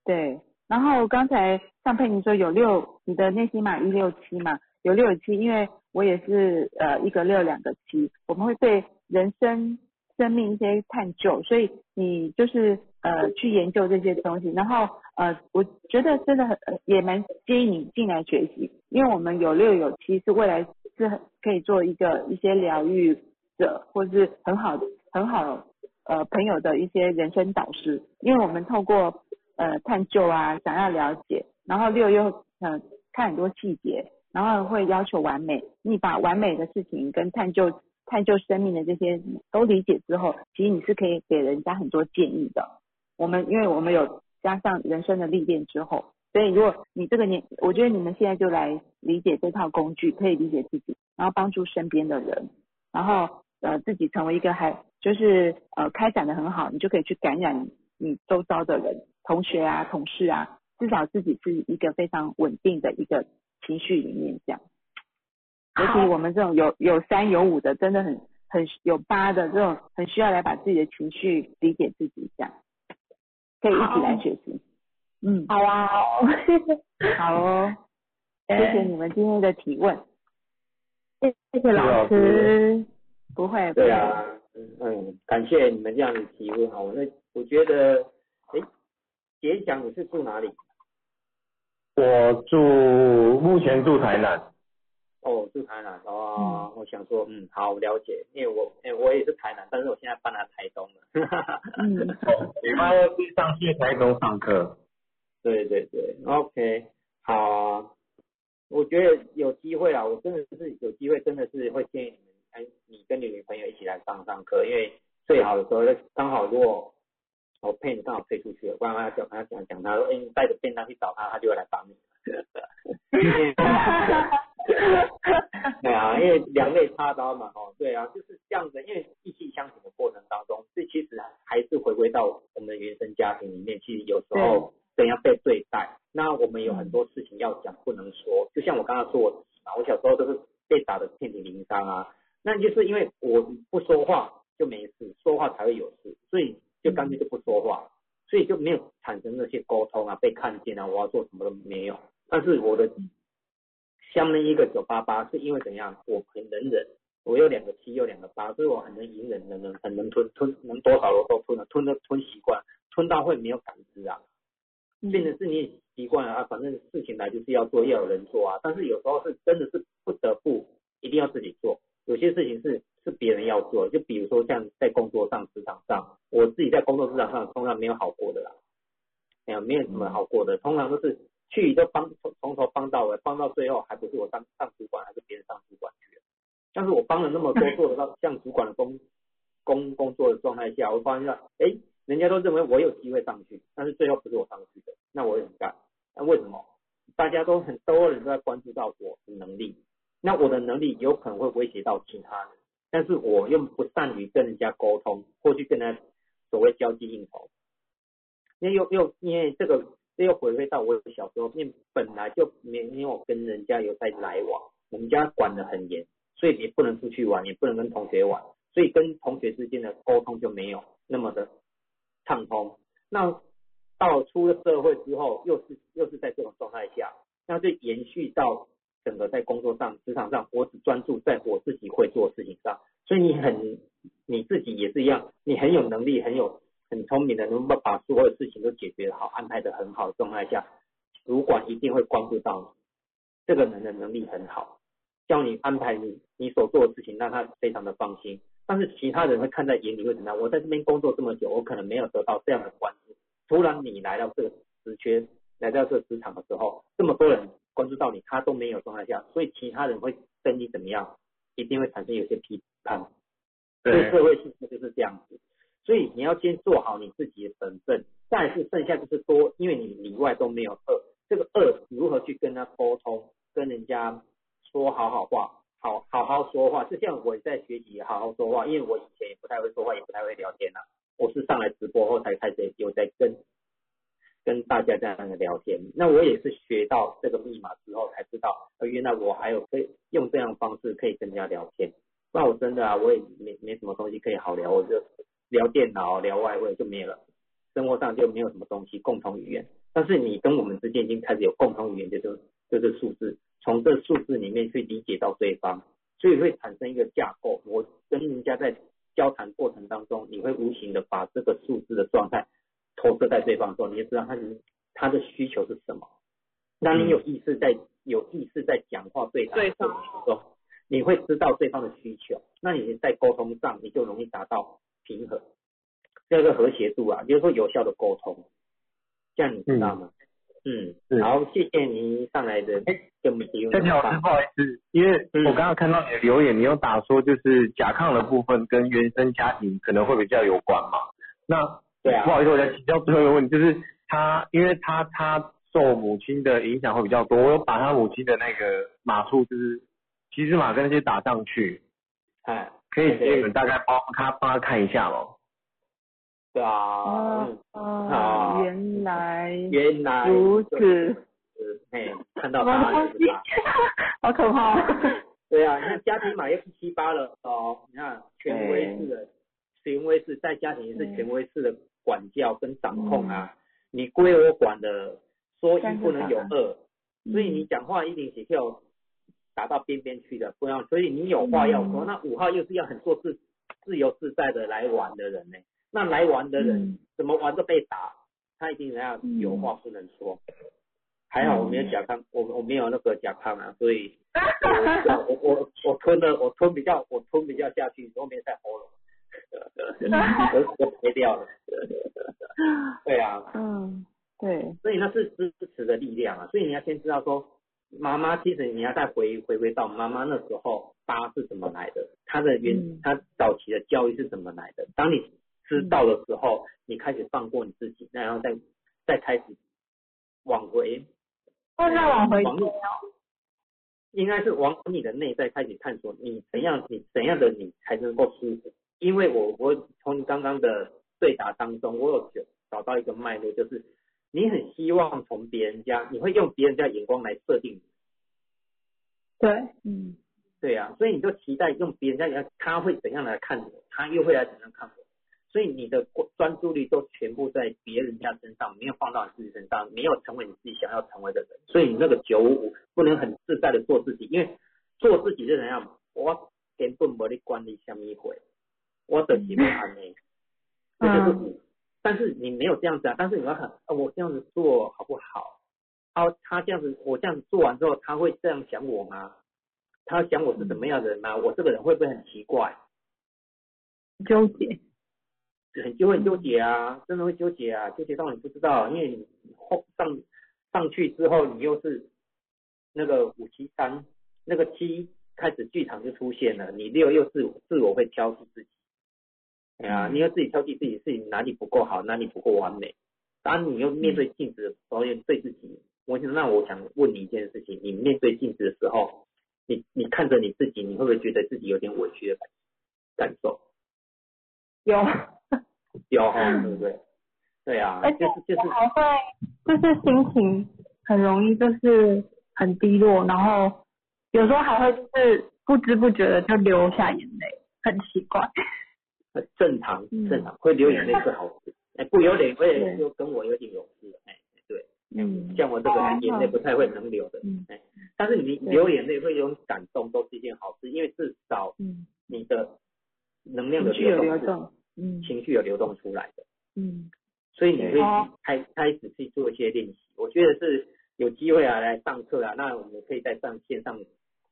对。然后刚才像佩妮说有六，你的内心码一六七嘛，有六有七，因为我也是呃一个六两个七，我们会对人生生命一些探究，所以你就是呃去研究这些东西，然后呃我觉得真的很也蛮建议你进来学习，因为我们有六有七是未来是很可以做一个一些疗愈者，或是很好很好呃朋友的一些人生导师，因为我们透过呃探究啊，想要了解，然后六又呃看很多细节，然后会要求完美，你把完美的事情跟探究探究生命的这些都理解之后，其实你是可以给人家很多建议的。我们因为我们有加上人生的历练之后，所以如果你这个年，我觉得你们现在就来理解这套工具，可以理解自己，然后帮助身边的人，然后呃自己成为一个还就是呃开展的很好，你就可以去感染你周遭的人，同学啊、同事啊，至少自己是一个非常稳定的一个情绪里面这样。尤其我们这种有有三有五的，真的很很有八的这种，很需要来把自己的情绪理解自己，这样可以一起来学习。嗯，好啊，好，谢谢，好哦，谢谢你们今天的提问，谢谢老师。不会，不会，对啊，嗯嗯，感谢你们这样的提问哈。那我觉得，哎，杰祥你是住哪里？我住目前住台南，哦，住台南哦。我想说，嗯，好，我了解，因为我，哎，我也是台南，但是我现在搬来台东了。嗯，礼拜二去上去台东上课。对对对，OK，好啊。我觉得有机会啊，我真的是有机会，真的是会建议你们，哎，你跟你女朋友一起来上上课，因为最好的时候刚好如果我配你刚好配出去了，不然他讲他讲讲他说，哎，你带着便当去找他，他就会来帮你。对啊，因为两肋插刀嘛，哦，对啊，就是这样。子，因为意气相挺的过程当中，这其实还是回归到我们的原生家庭里面，其实有时候怎样被对待，那我们有很多事情要讲不能说，就像我刚刚说我自己嘛，我小时候都是被打的遍体鳞伤啊，那就是因为我不说话就没事，说话才会有事，所以就干脆就不说话，所以就没有产生那些沟通啊，被看见啊，我要做什么都没有。但是我的下面一个九八八是因为怎样，我很能忍，我有两个七有两个八，所以我很能隐忍，能能很能吞吞，能多少我都吞了，吞的吞习惯，吞到会没有感知啊。变成是你习惯了啊，反正事情来就是要做，要有人做啊。但是有时候是真的是不得不一定要自己做，有些事情是是别人要做，就比如说像在工作上、职场上，我自己在工作职场上通常没有好过的啦，没有没有什么好过的，通常都是去就帮从从头帮到尾，帮到最后还不是我当上主管，还是别人上主管去了。但是我帮了那么多，做得到像主管的工工工作的状态下，我发现哎。人家都认为我有机会上去，但是最后不是我上去的，那我也很干。那为什么？大家都很多人都在关注到我的能力，那我的能力有可能会威胁到其他人，但是我又不善于跟人家沟通，或去跟他所谓交际应酬。那又又因为这个，这又回归到我小时候，因为本来就没有跟人家有在来往，我们家管得很严，所以也不能出去玩，也不能跟同学玩，所以跟同学之间的沟通就没有那么的。畅通，那到出了社会之后，又是又是在这种状态下，那就延续到整个在工作上、职场上，我只专注在我自己会做的事情上。所以你很你自己也是一样，你很有能力、很有很聪明的，能够把所有的事情都解决好、安排的很好的状态下，主管一定会关注到你这个人的能力很好，叫你安排你你所做的事情，让他非常的放心。但是其他人会看在眼里，会怎么样？我在这边工作这么久，我可能没有得到这样的关注。突然你来到这个职缺，来到这个职场的时候，这么多人关注到你，他都没有状态下，所以其他人会对你怎么样？一定会产生有些批判。对社会性就是这样子。所以你要先做好你自己的本分，但是剩下就是多，因为你里外都没有恶，这个恶如何去跟他沟通，跟人家说好好话。好好好说话，就像我在学习好好说话，因为我以前也不太会说话，也不太会聊天呐。我是上来直播后才开始有在跟跟大家这样的聊天。那我也是学到这个密码之后才知道，呃原来我还有可以用这样方式可以跟人家聊天。那我真的啊，我也没没什么东西可以好聊，我就聊电脑、聊外汇就没了，生活上就没有什么东西共同语言。但是你跟我们之间已经开始有共同语言，就是就是数字。从这数字里面去理解到对方，所以会产生一个架构。我跟人家在交谈过程当中，你会无形的把这个数字的状态投射在对方中，你就知道他是他的需求是什么。那你有意识在有意识在讲话对谈过程中，你会知道对方的需求，那你在沟通上你就容易达到平衡，这个和谐度啊，就是说有效的沟通，这样你知道吗？嗯，好，谢谢您上来的给我们提供。夏老师，不好意思，因为我刚刚看到你的留言，你有打说就是甲亢的部分跟原生家庭可能会比较有关嘛？那对啊，不好意思，我再请教最后一个问题，就是他，因为他他受母亲的影响会比较多，我有把他母亲的那个码数，就是骑士码跟那些打上去，哎，可以给你们大概帮他帮他看一下喽？对啊，啊，原来原来如此，哎，看到他了，好可怕。对啊，你看家庭嘛又是七八了哦，你看权威式的，权威式在家庭也是权威式的管教跟掌控啊，你归我管的，说一不能有二，所以你讲话一定是要打到边边去的，不要，所以你有话要说，那五号又是要很做自自由自在的来玩的人呢。那来玩的人怎么玩都被打，他一定要有话不能说。还好我没有甲亢，我我没有那个甲亢啊，所以 我我我吞了，我吞比较我吞比较下去，都没在喉咙，我我赔掉了。对啊，嗯，对，所以那是支持的力量啊，所以你要先知道说，妈妈其实你要再回回归到妈妈那时候，八是怎么来的，她的原她早期的教育是怎么来的，当你。知道的时候，你开始放过你自己，然后再再开始往回，再往回往路，应该是往你的内在开始探索，你怎样，你怎样的你才能够舒服？因为我我从刚刚的对答当中，我有找到一个脉络，就是你很希望从别人家，你会用别人家眼光来设定你。对，嗯，对啊、所以你就期待用别人家眼，他会怎样来看我，他又会来怎样看我，所以你的专注力都全部在别人家身上，没有放到你自己身上，没有成为你自己想要成为的人，所以你那个九五五不能很自在的做自己，因为做自己是怎样，我根本没你管你什么一回，我的喜欢安内，这就是五。但是你没有这样子啊，但是你要看，啊、我这样子做好不好？啊，他这样子，我这样子做完之后，他会这样想我吗？他想我是怎么样的人吗？我这个人会不会很奇怪？纠结，很就会纠结啊，真的会纠结啊，纠结到你不知道，因为你后上上去之后，你又是那个五七三，那个七开始剧场就出现了，你六又是自我会挑剔自己，哎呀，你要自己挑剔自己，自己哪里不够好，哪里不够完美，当你又面对镜子的时候，又对自己，我想那我想问你一件事情，你面对镜子的时候，你你看着你自己，你会不会觉得自己有点委屈的感感受？有，有哈，对不对？对啊，而且就是就是我还会，就是心情很容易就是很低落，然后有时候还会就是不知不觉的就流下眼泪，很奇怪。很正常，嗯。正常会流眼泪是好事，哎，不流眼泪对。就跟我有点有事，哎，对，嗯，像我这个眼泪不太会能流的嗯，哎，但是你流眼泪会有种感动，都是一件好事，因为至少嗯，你的能量的流动，嗯。情绪有流动出来的，嗯。所以你会哦开开始去做一些练习。我觉得是有机会啊来上课啊，那我们可以在上线上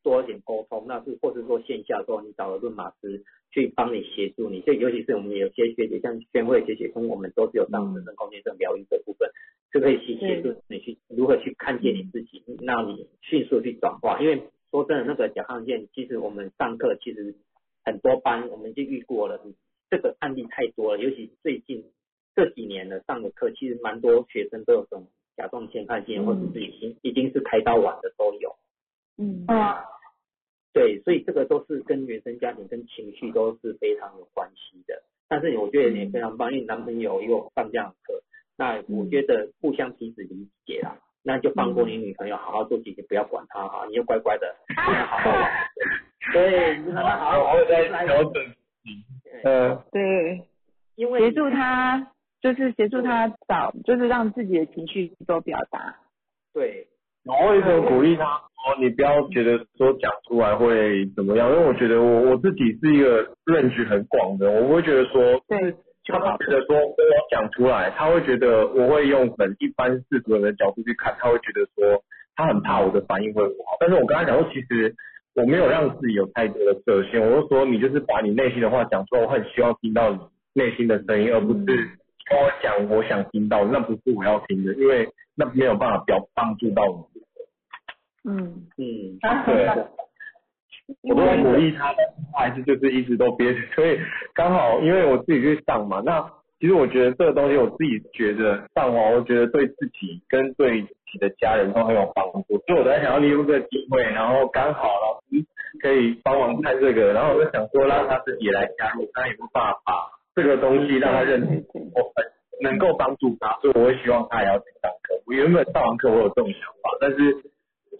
多一点沟通，那是或是说线下说你找了论马师去帮你协助你，就尤其是我们有些学姐像宣慧学姐跟我们都是有上神圣空间这种疗愈的部分，就可以去协助你去如何去看见你自己，让你迅速去转化。因为说真的，那个甲亢线其实我们上课其实很多班我们就遇过了，这个案例太多了，尤其最近这几年的上的课，其实蛮多学生都有这种甲状腺亢线，或者是已经已经是开刀完的都有。嗯。啊，对，所以这个都是跟原生家庭跟情绪都是非常有关系的。但是我觉得你非常棒，因为男朋友也有上这样的课，那我觉得互相彼此理解啦，那就放过你女朋友，好好做姐姐，不要管她哈，你就乖乖的，好好玩。对，你让她好好在。调整。自己，呃，对，因为协助他就是协助他找，就是让自己的情绪做表达，对，我会一直鼓励他说，你不要觉得说讲出来会怎么样，因为我觉得我我自己是一个认知很广的，我不会觉得说，对，他会觉得说跟我讲出来，他会觉得我会用很一般世俗人的角度去看，他会觉得说他很怕我的反应会不好，但是我跟他讲说，其实我没有让自己有太多的设限，我就说你就是把你内心的话讲出来，我很希望听到你内心的声音，而不是跟我讲我想听到，那不是我要听的，因为那没有办法表帮助到你。嗯。嗯，对，我都在鼓励他，但是他还是就是一直都憋着，所以刚好因为我自己去上嘛，那其实我觉得这个东西我自己觉得上完，我觉得对自己跟对自己的家人都很有帮助，所以我在想要利用这个机会，然后刚好老师可以帮忙看这个，然后我就想说让他自己来加入，他也不怕把这个东西让他认我很能够帮助他，所以我会希望他也要去上课。我原本上完课我有这种想法，但是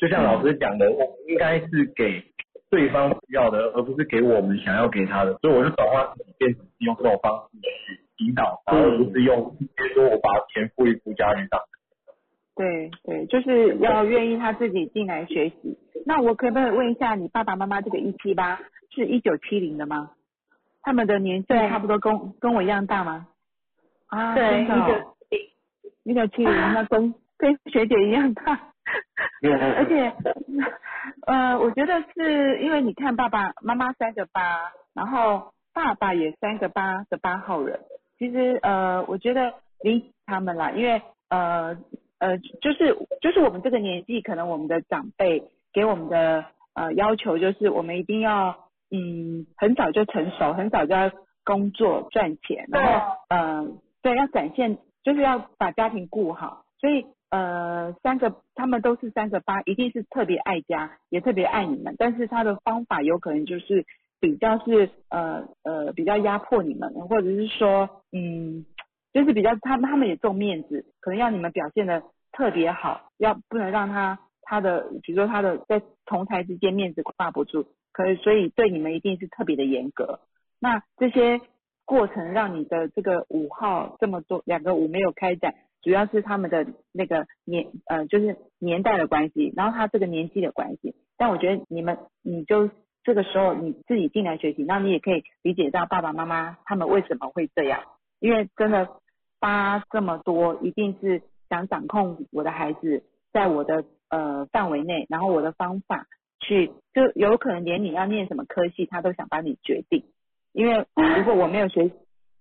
就像老师讲的，我们应该是给对方需要的，而不是给我们想要给他的，所以我就转化自己变成用这种方式去引导他，而不是用直接说我把钱付一付家里上。对对，就是要愿意他自己进来学习。那我可不可以问一下，你爸爸妈妈这个一七八是一九七零的吗？他们的年纪差不多跟跟我一样大吗？啊，对，真的哦一九七零，那跟跟学姐一样大。而且，呃，我觉得是因为你看爸爸妈妈三个八，然后爸爸也三个八的八号人，其实呃，我觉得理解他们啦，因为呃呃，就是就是我们这个年纪，可能我们的长辈给我们的呃要求就是我们一定要嗯很早就成熟，很早就要工作赚钱，然后呃对要展现就是要把家庭顾好。所以呃，三个他们都是三个八，一定是特别爱家，也特别爱你们，但是他的方法有可能就是比较是呃呃比较压迫你们，或者是说嗯，就是比较他他们也重面子，可能要你们表现的特别好，要不能让他他的比如说他的在同台之间面子挂不住，可以所以对你们一定是特别的严格。那这些过程让你的这个五号这么多两个五没有开展。主要是他们的那个年呃，就是年代的关系，然后他这个年纪的关系。但我觉得你们，你就这个时候你自己进来学习，那你也可以理解到爸爸妈妈他们为什么会这样，因为真的发这么多，一定是想掌控我的孩子，在我的呃范围内，然后我的方法去，就有可能连你要念什么科系，他都想帮你决定。因为如果我没有学，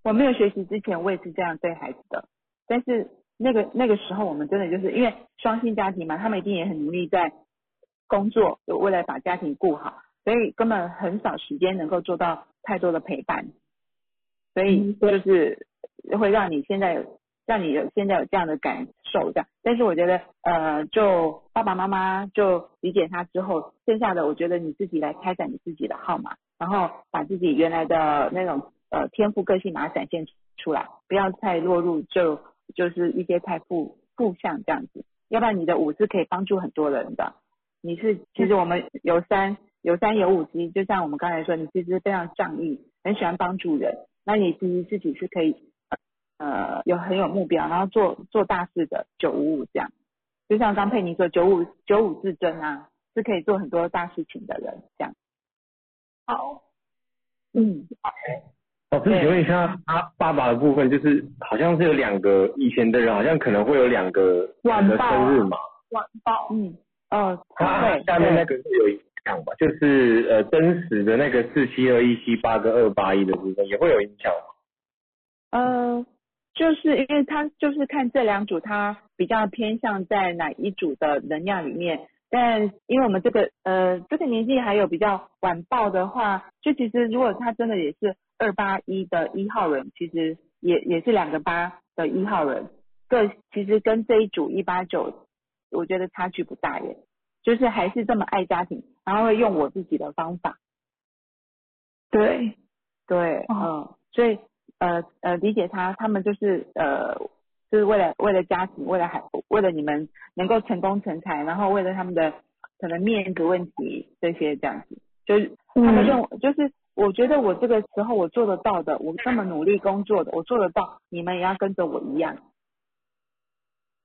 我没有学习之前，我也是这样对孩子的，但是。那个那个时候，我们真的就是因为双薪家庭嘛，他们一定也很努力在工作，就为了把家庭顾好，所以根本很少时间能够做到太多的陪伴，所以就是会让你现在有让你有现在有这样的感受这样。但是我觉得呃，就爸爸妈妈就理解他之后，剩下的我觉得你自己来开展你自己的号码，然后把自己原来的那种呃天赋个性把它展现出来，不要太落入就。就是一些财富负向这样子，要不然你的五是可以帮助很多人的。你是其实我们有三有三有五级，就像我们刚才说，你其实非常仗义，很喜欢帮助人。那你其实自己是可以呃有很有目标，然后做做大事的九五五这样。就像刚佩妮说九五九五至尊啊，是可以做很多大事情的人这样。好，嗯。老师，请问一下，他爸爸的部分就是好像是有两个以前的人，好像可能会有两个晚的生日嘛？晚报，嗯，哦，他下面那个是有影响吧？就是呃，真实的那个四七二一七八跟二八一的部分也会有影响吗？呃，就是因为他就是看这两组，他比较偏向在哪一组的能量里面。但因为我们这个呃这个年纪还有比较晚报的话，就其实如果他真的也是。二八一的一号人其实也也是两个八的一号人，个其实跟这一组一八九，我觉得差距不大耶，就是还是这么爱家庭，然后会用我自己的方法，对。对，嗯，所以呃呃理解他，他们就是呃就是为了为了家庭，为了孩，为了你们能够成功成才，然后为了他们的可能面子问题这些这样子，就是他们认为就是。我觉得我这个时候我做得到的，我这么努力工作的，我做得到，你们也要跟着我一样。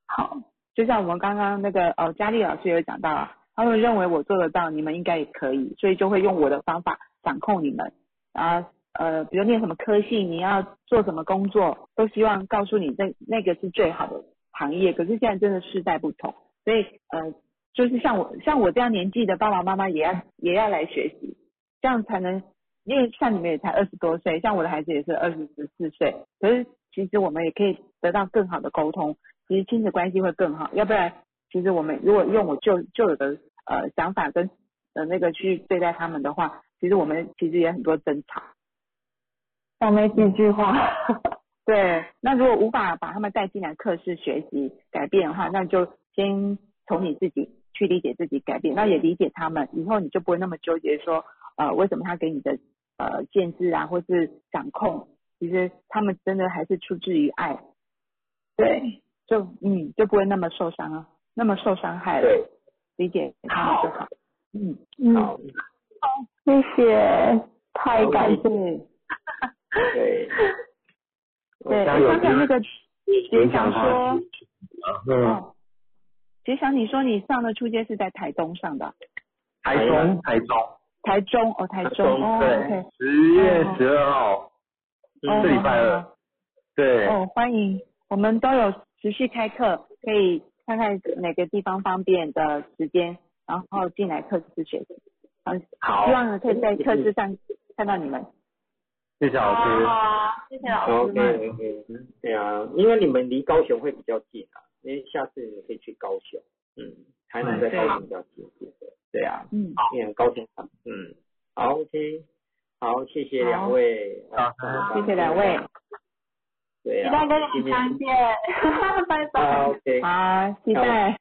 好，就像我们刚刚那个呃佳丽老师有讲到啊，他们认为我做得到，你们应该也可以，所以就会用我的方法掌控你们啊呃，比如念什么科系，你要做什么工作，都希望告诉你那那个是最好的行业。可是现在真的时代不同，所以呃，就是像我像我这样年纪的爸爸妈妈也要也要来学习，这样才能。因为像你们也才二十多岁，像我的孩子也是二十十四岁，可是其实我们也可以得到更好的沟通，其实亲子关系会更好。要不然，其实我们如果用我旧旧有的呃想法跟呃那个去对待他们的话，其实我们其实也很多争吵。讲没几句话。对，那如果无法把他们带进来课室学习改变的话，那就先从你自己去理解自己改变，那也理解他们，以后你就不会那么纠结说呃为什么他给你的。呃，限制啊，或是掌控，其实他们真的还是出自于爱，对，就嗯，就不会那么受伤啊，那么受伤害了，理解他们就好，嗯。嗯，好，谢谢，太感谢，对，对，刚才那个杰想说，嗯，杰想你说你上的初阶是在台东上的，台中，台中。台中哦，台中哦，对，十月十二号，这礼拜二，对。哦，欢迎，我们都有持续开课，可以看看哪个地方方便的时间，然后进来课室学习。嗯，好。希望呢可以在课室上看到你们。谢谢老师。好，谢谢老师。OK OK，对啊，因为你们离高雄会比较近啊，因为下次你可以去高雄，嗯，台南在高雄比较近。对啊，嗯，也很高兴。嗯，好，OK，好，谢谢两位，好，谢谢两位，对啊，期待跟你相见，拜啊拜。，OK，好，期待。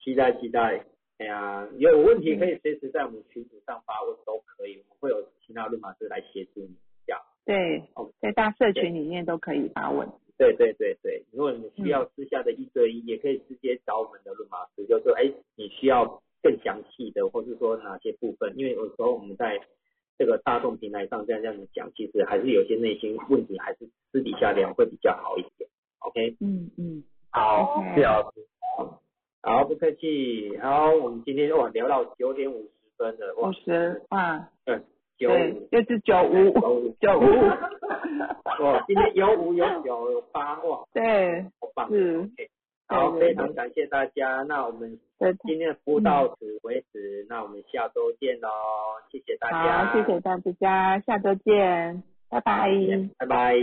期待期待。哎呀，有问题可以随时在我们群组上发问都可以，我们会有其他论马师来协助你。这样，对哦，在大社群里面都可以发问。对对对对，如果你需要私下的一对一，也可以直接找我们的论马师，就说，哎，你需要更详细的，或是说哪些部分，因为有时候我们在这个大众平台上这样这样子讲，其实还是有些内心问题，还是私底下聊会比较好一点。OK，嗯嗯，好，谢谢老师。好，不客气。好，我们今天哇聊到九点五十分了，哇五，十哇，对，九对五，又是九五九五哇，今天有五有九有八，哇，对，好棒。是 OK，好，非常感谢大家。那我们对，今天的服务到此为止，那我们下周见喽，谢谢大家，好，谢谢大家，下周见，拜拜。拜拜。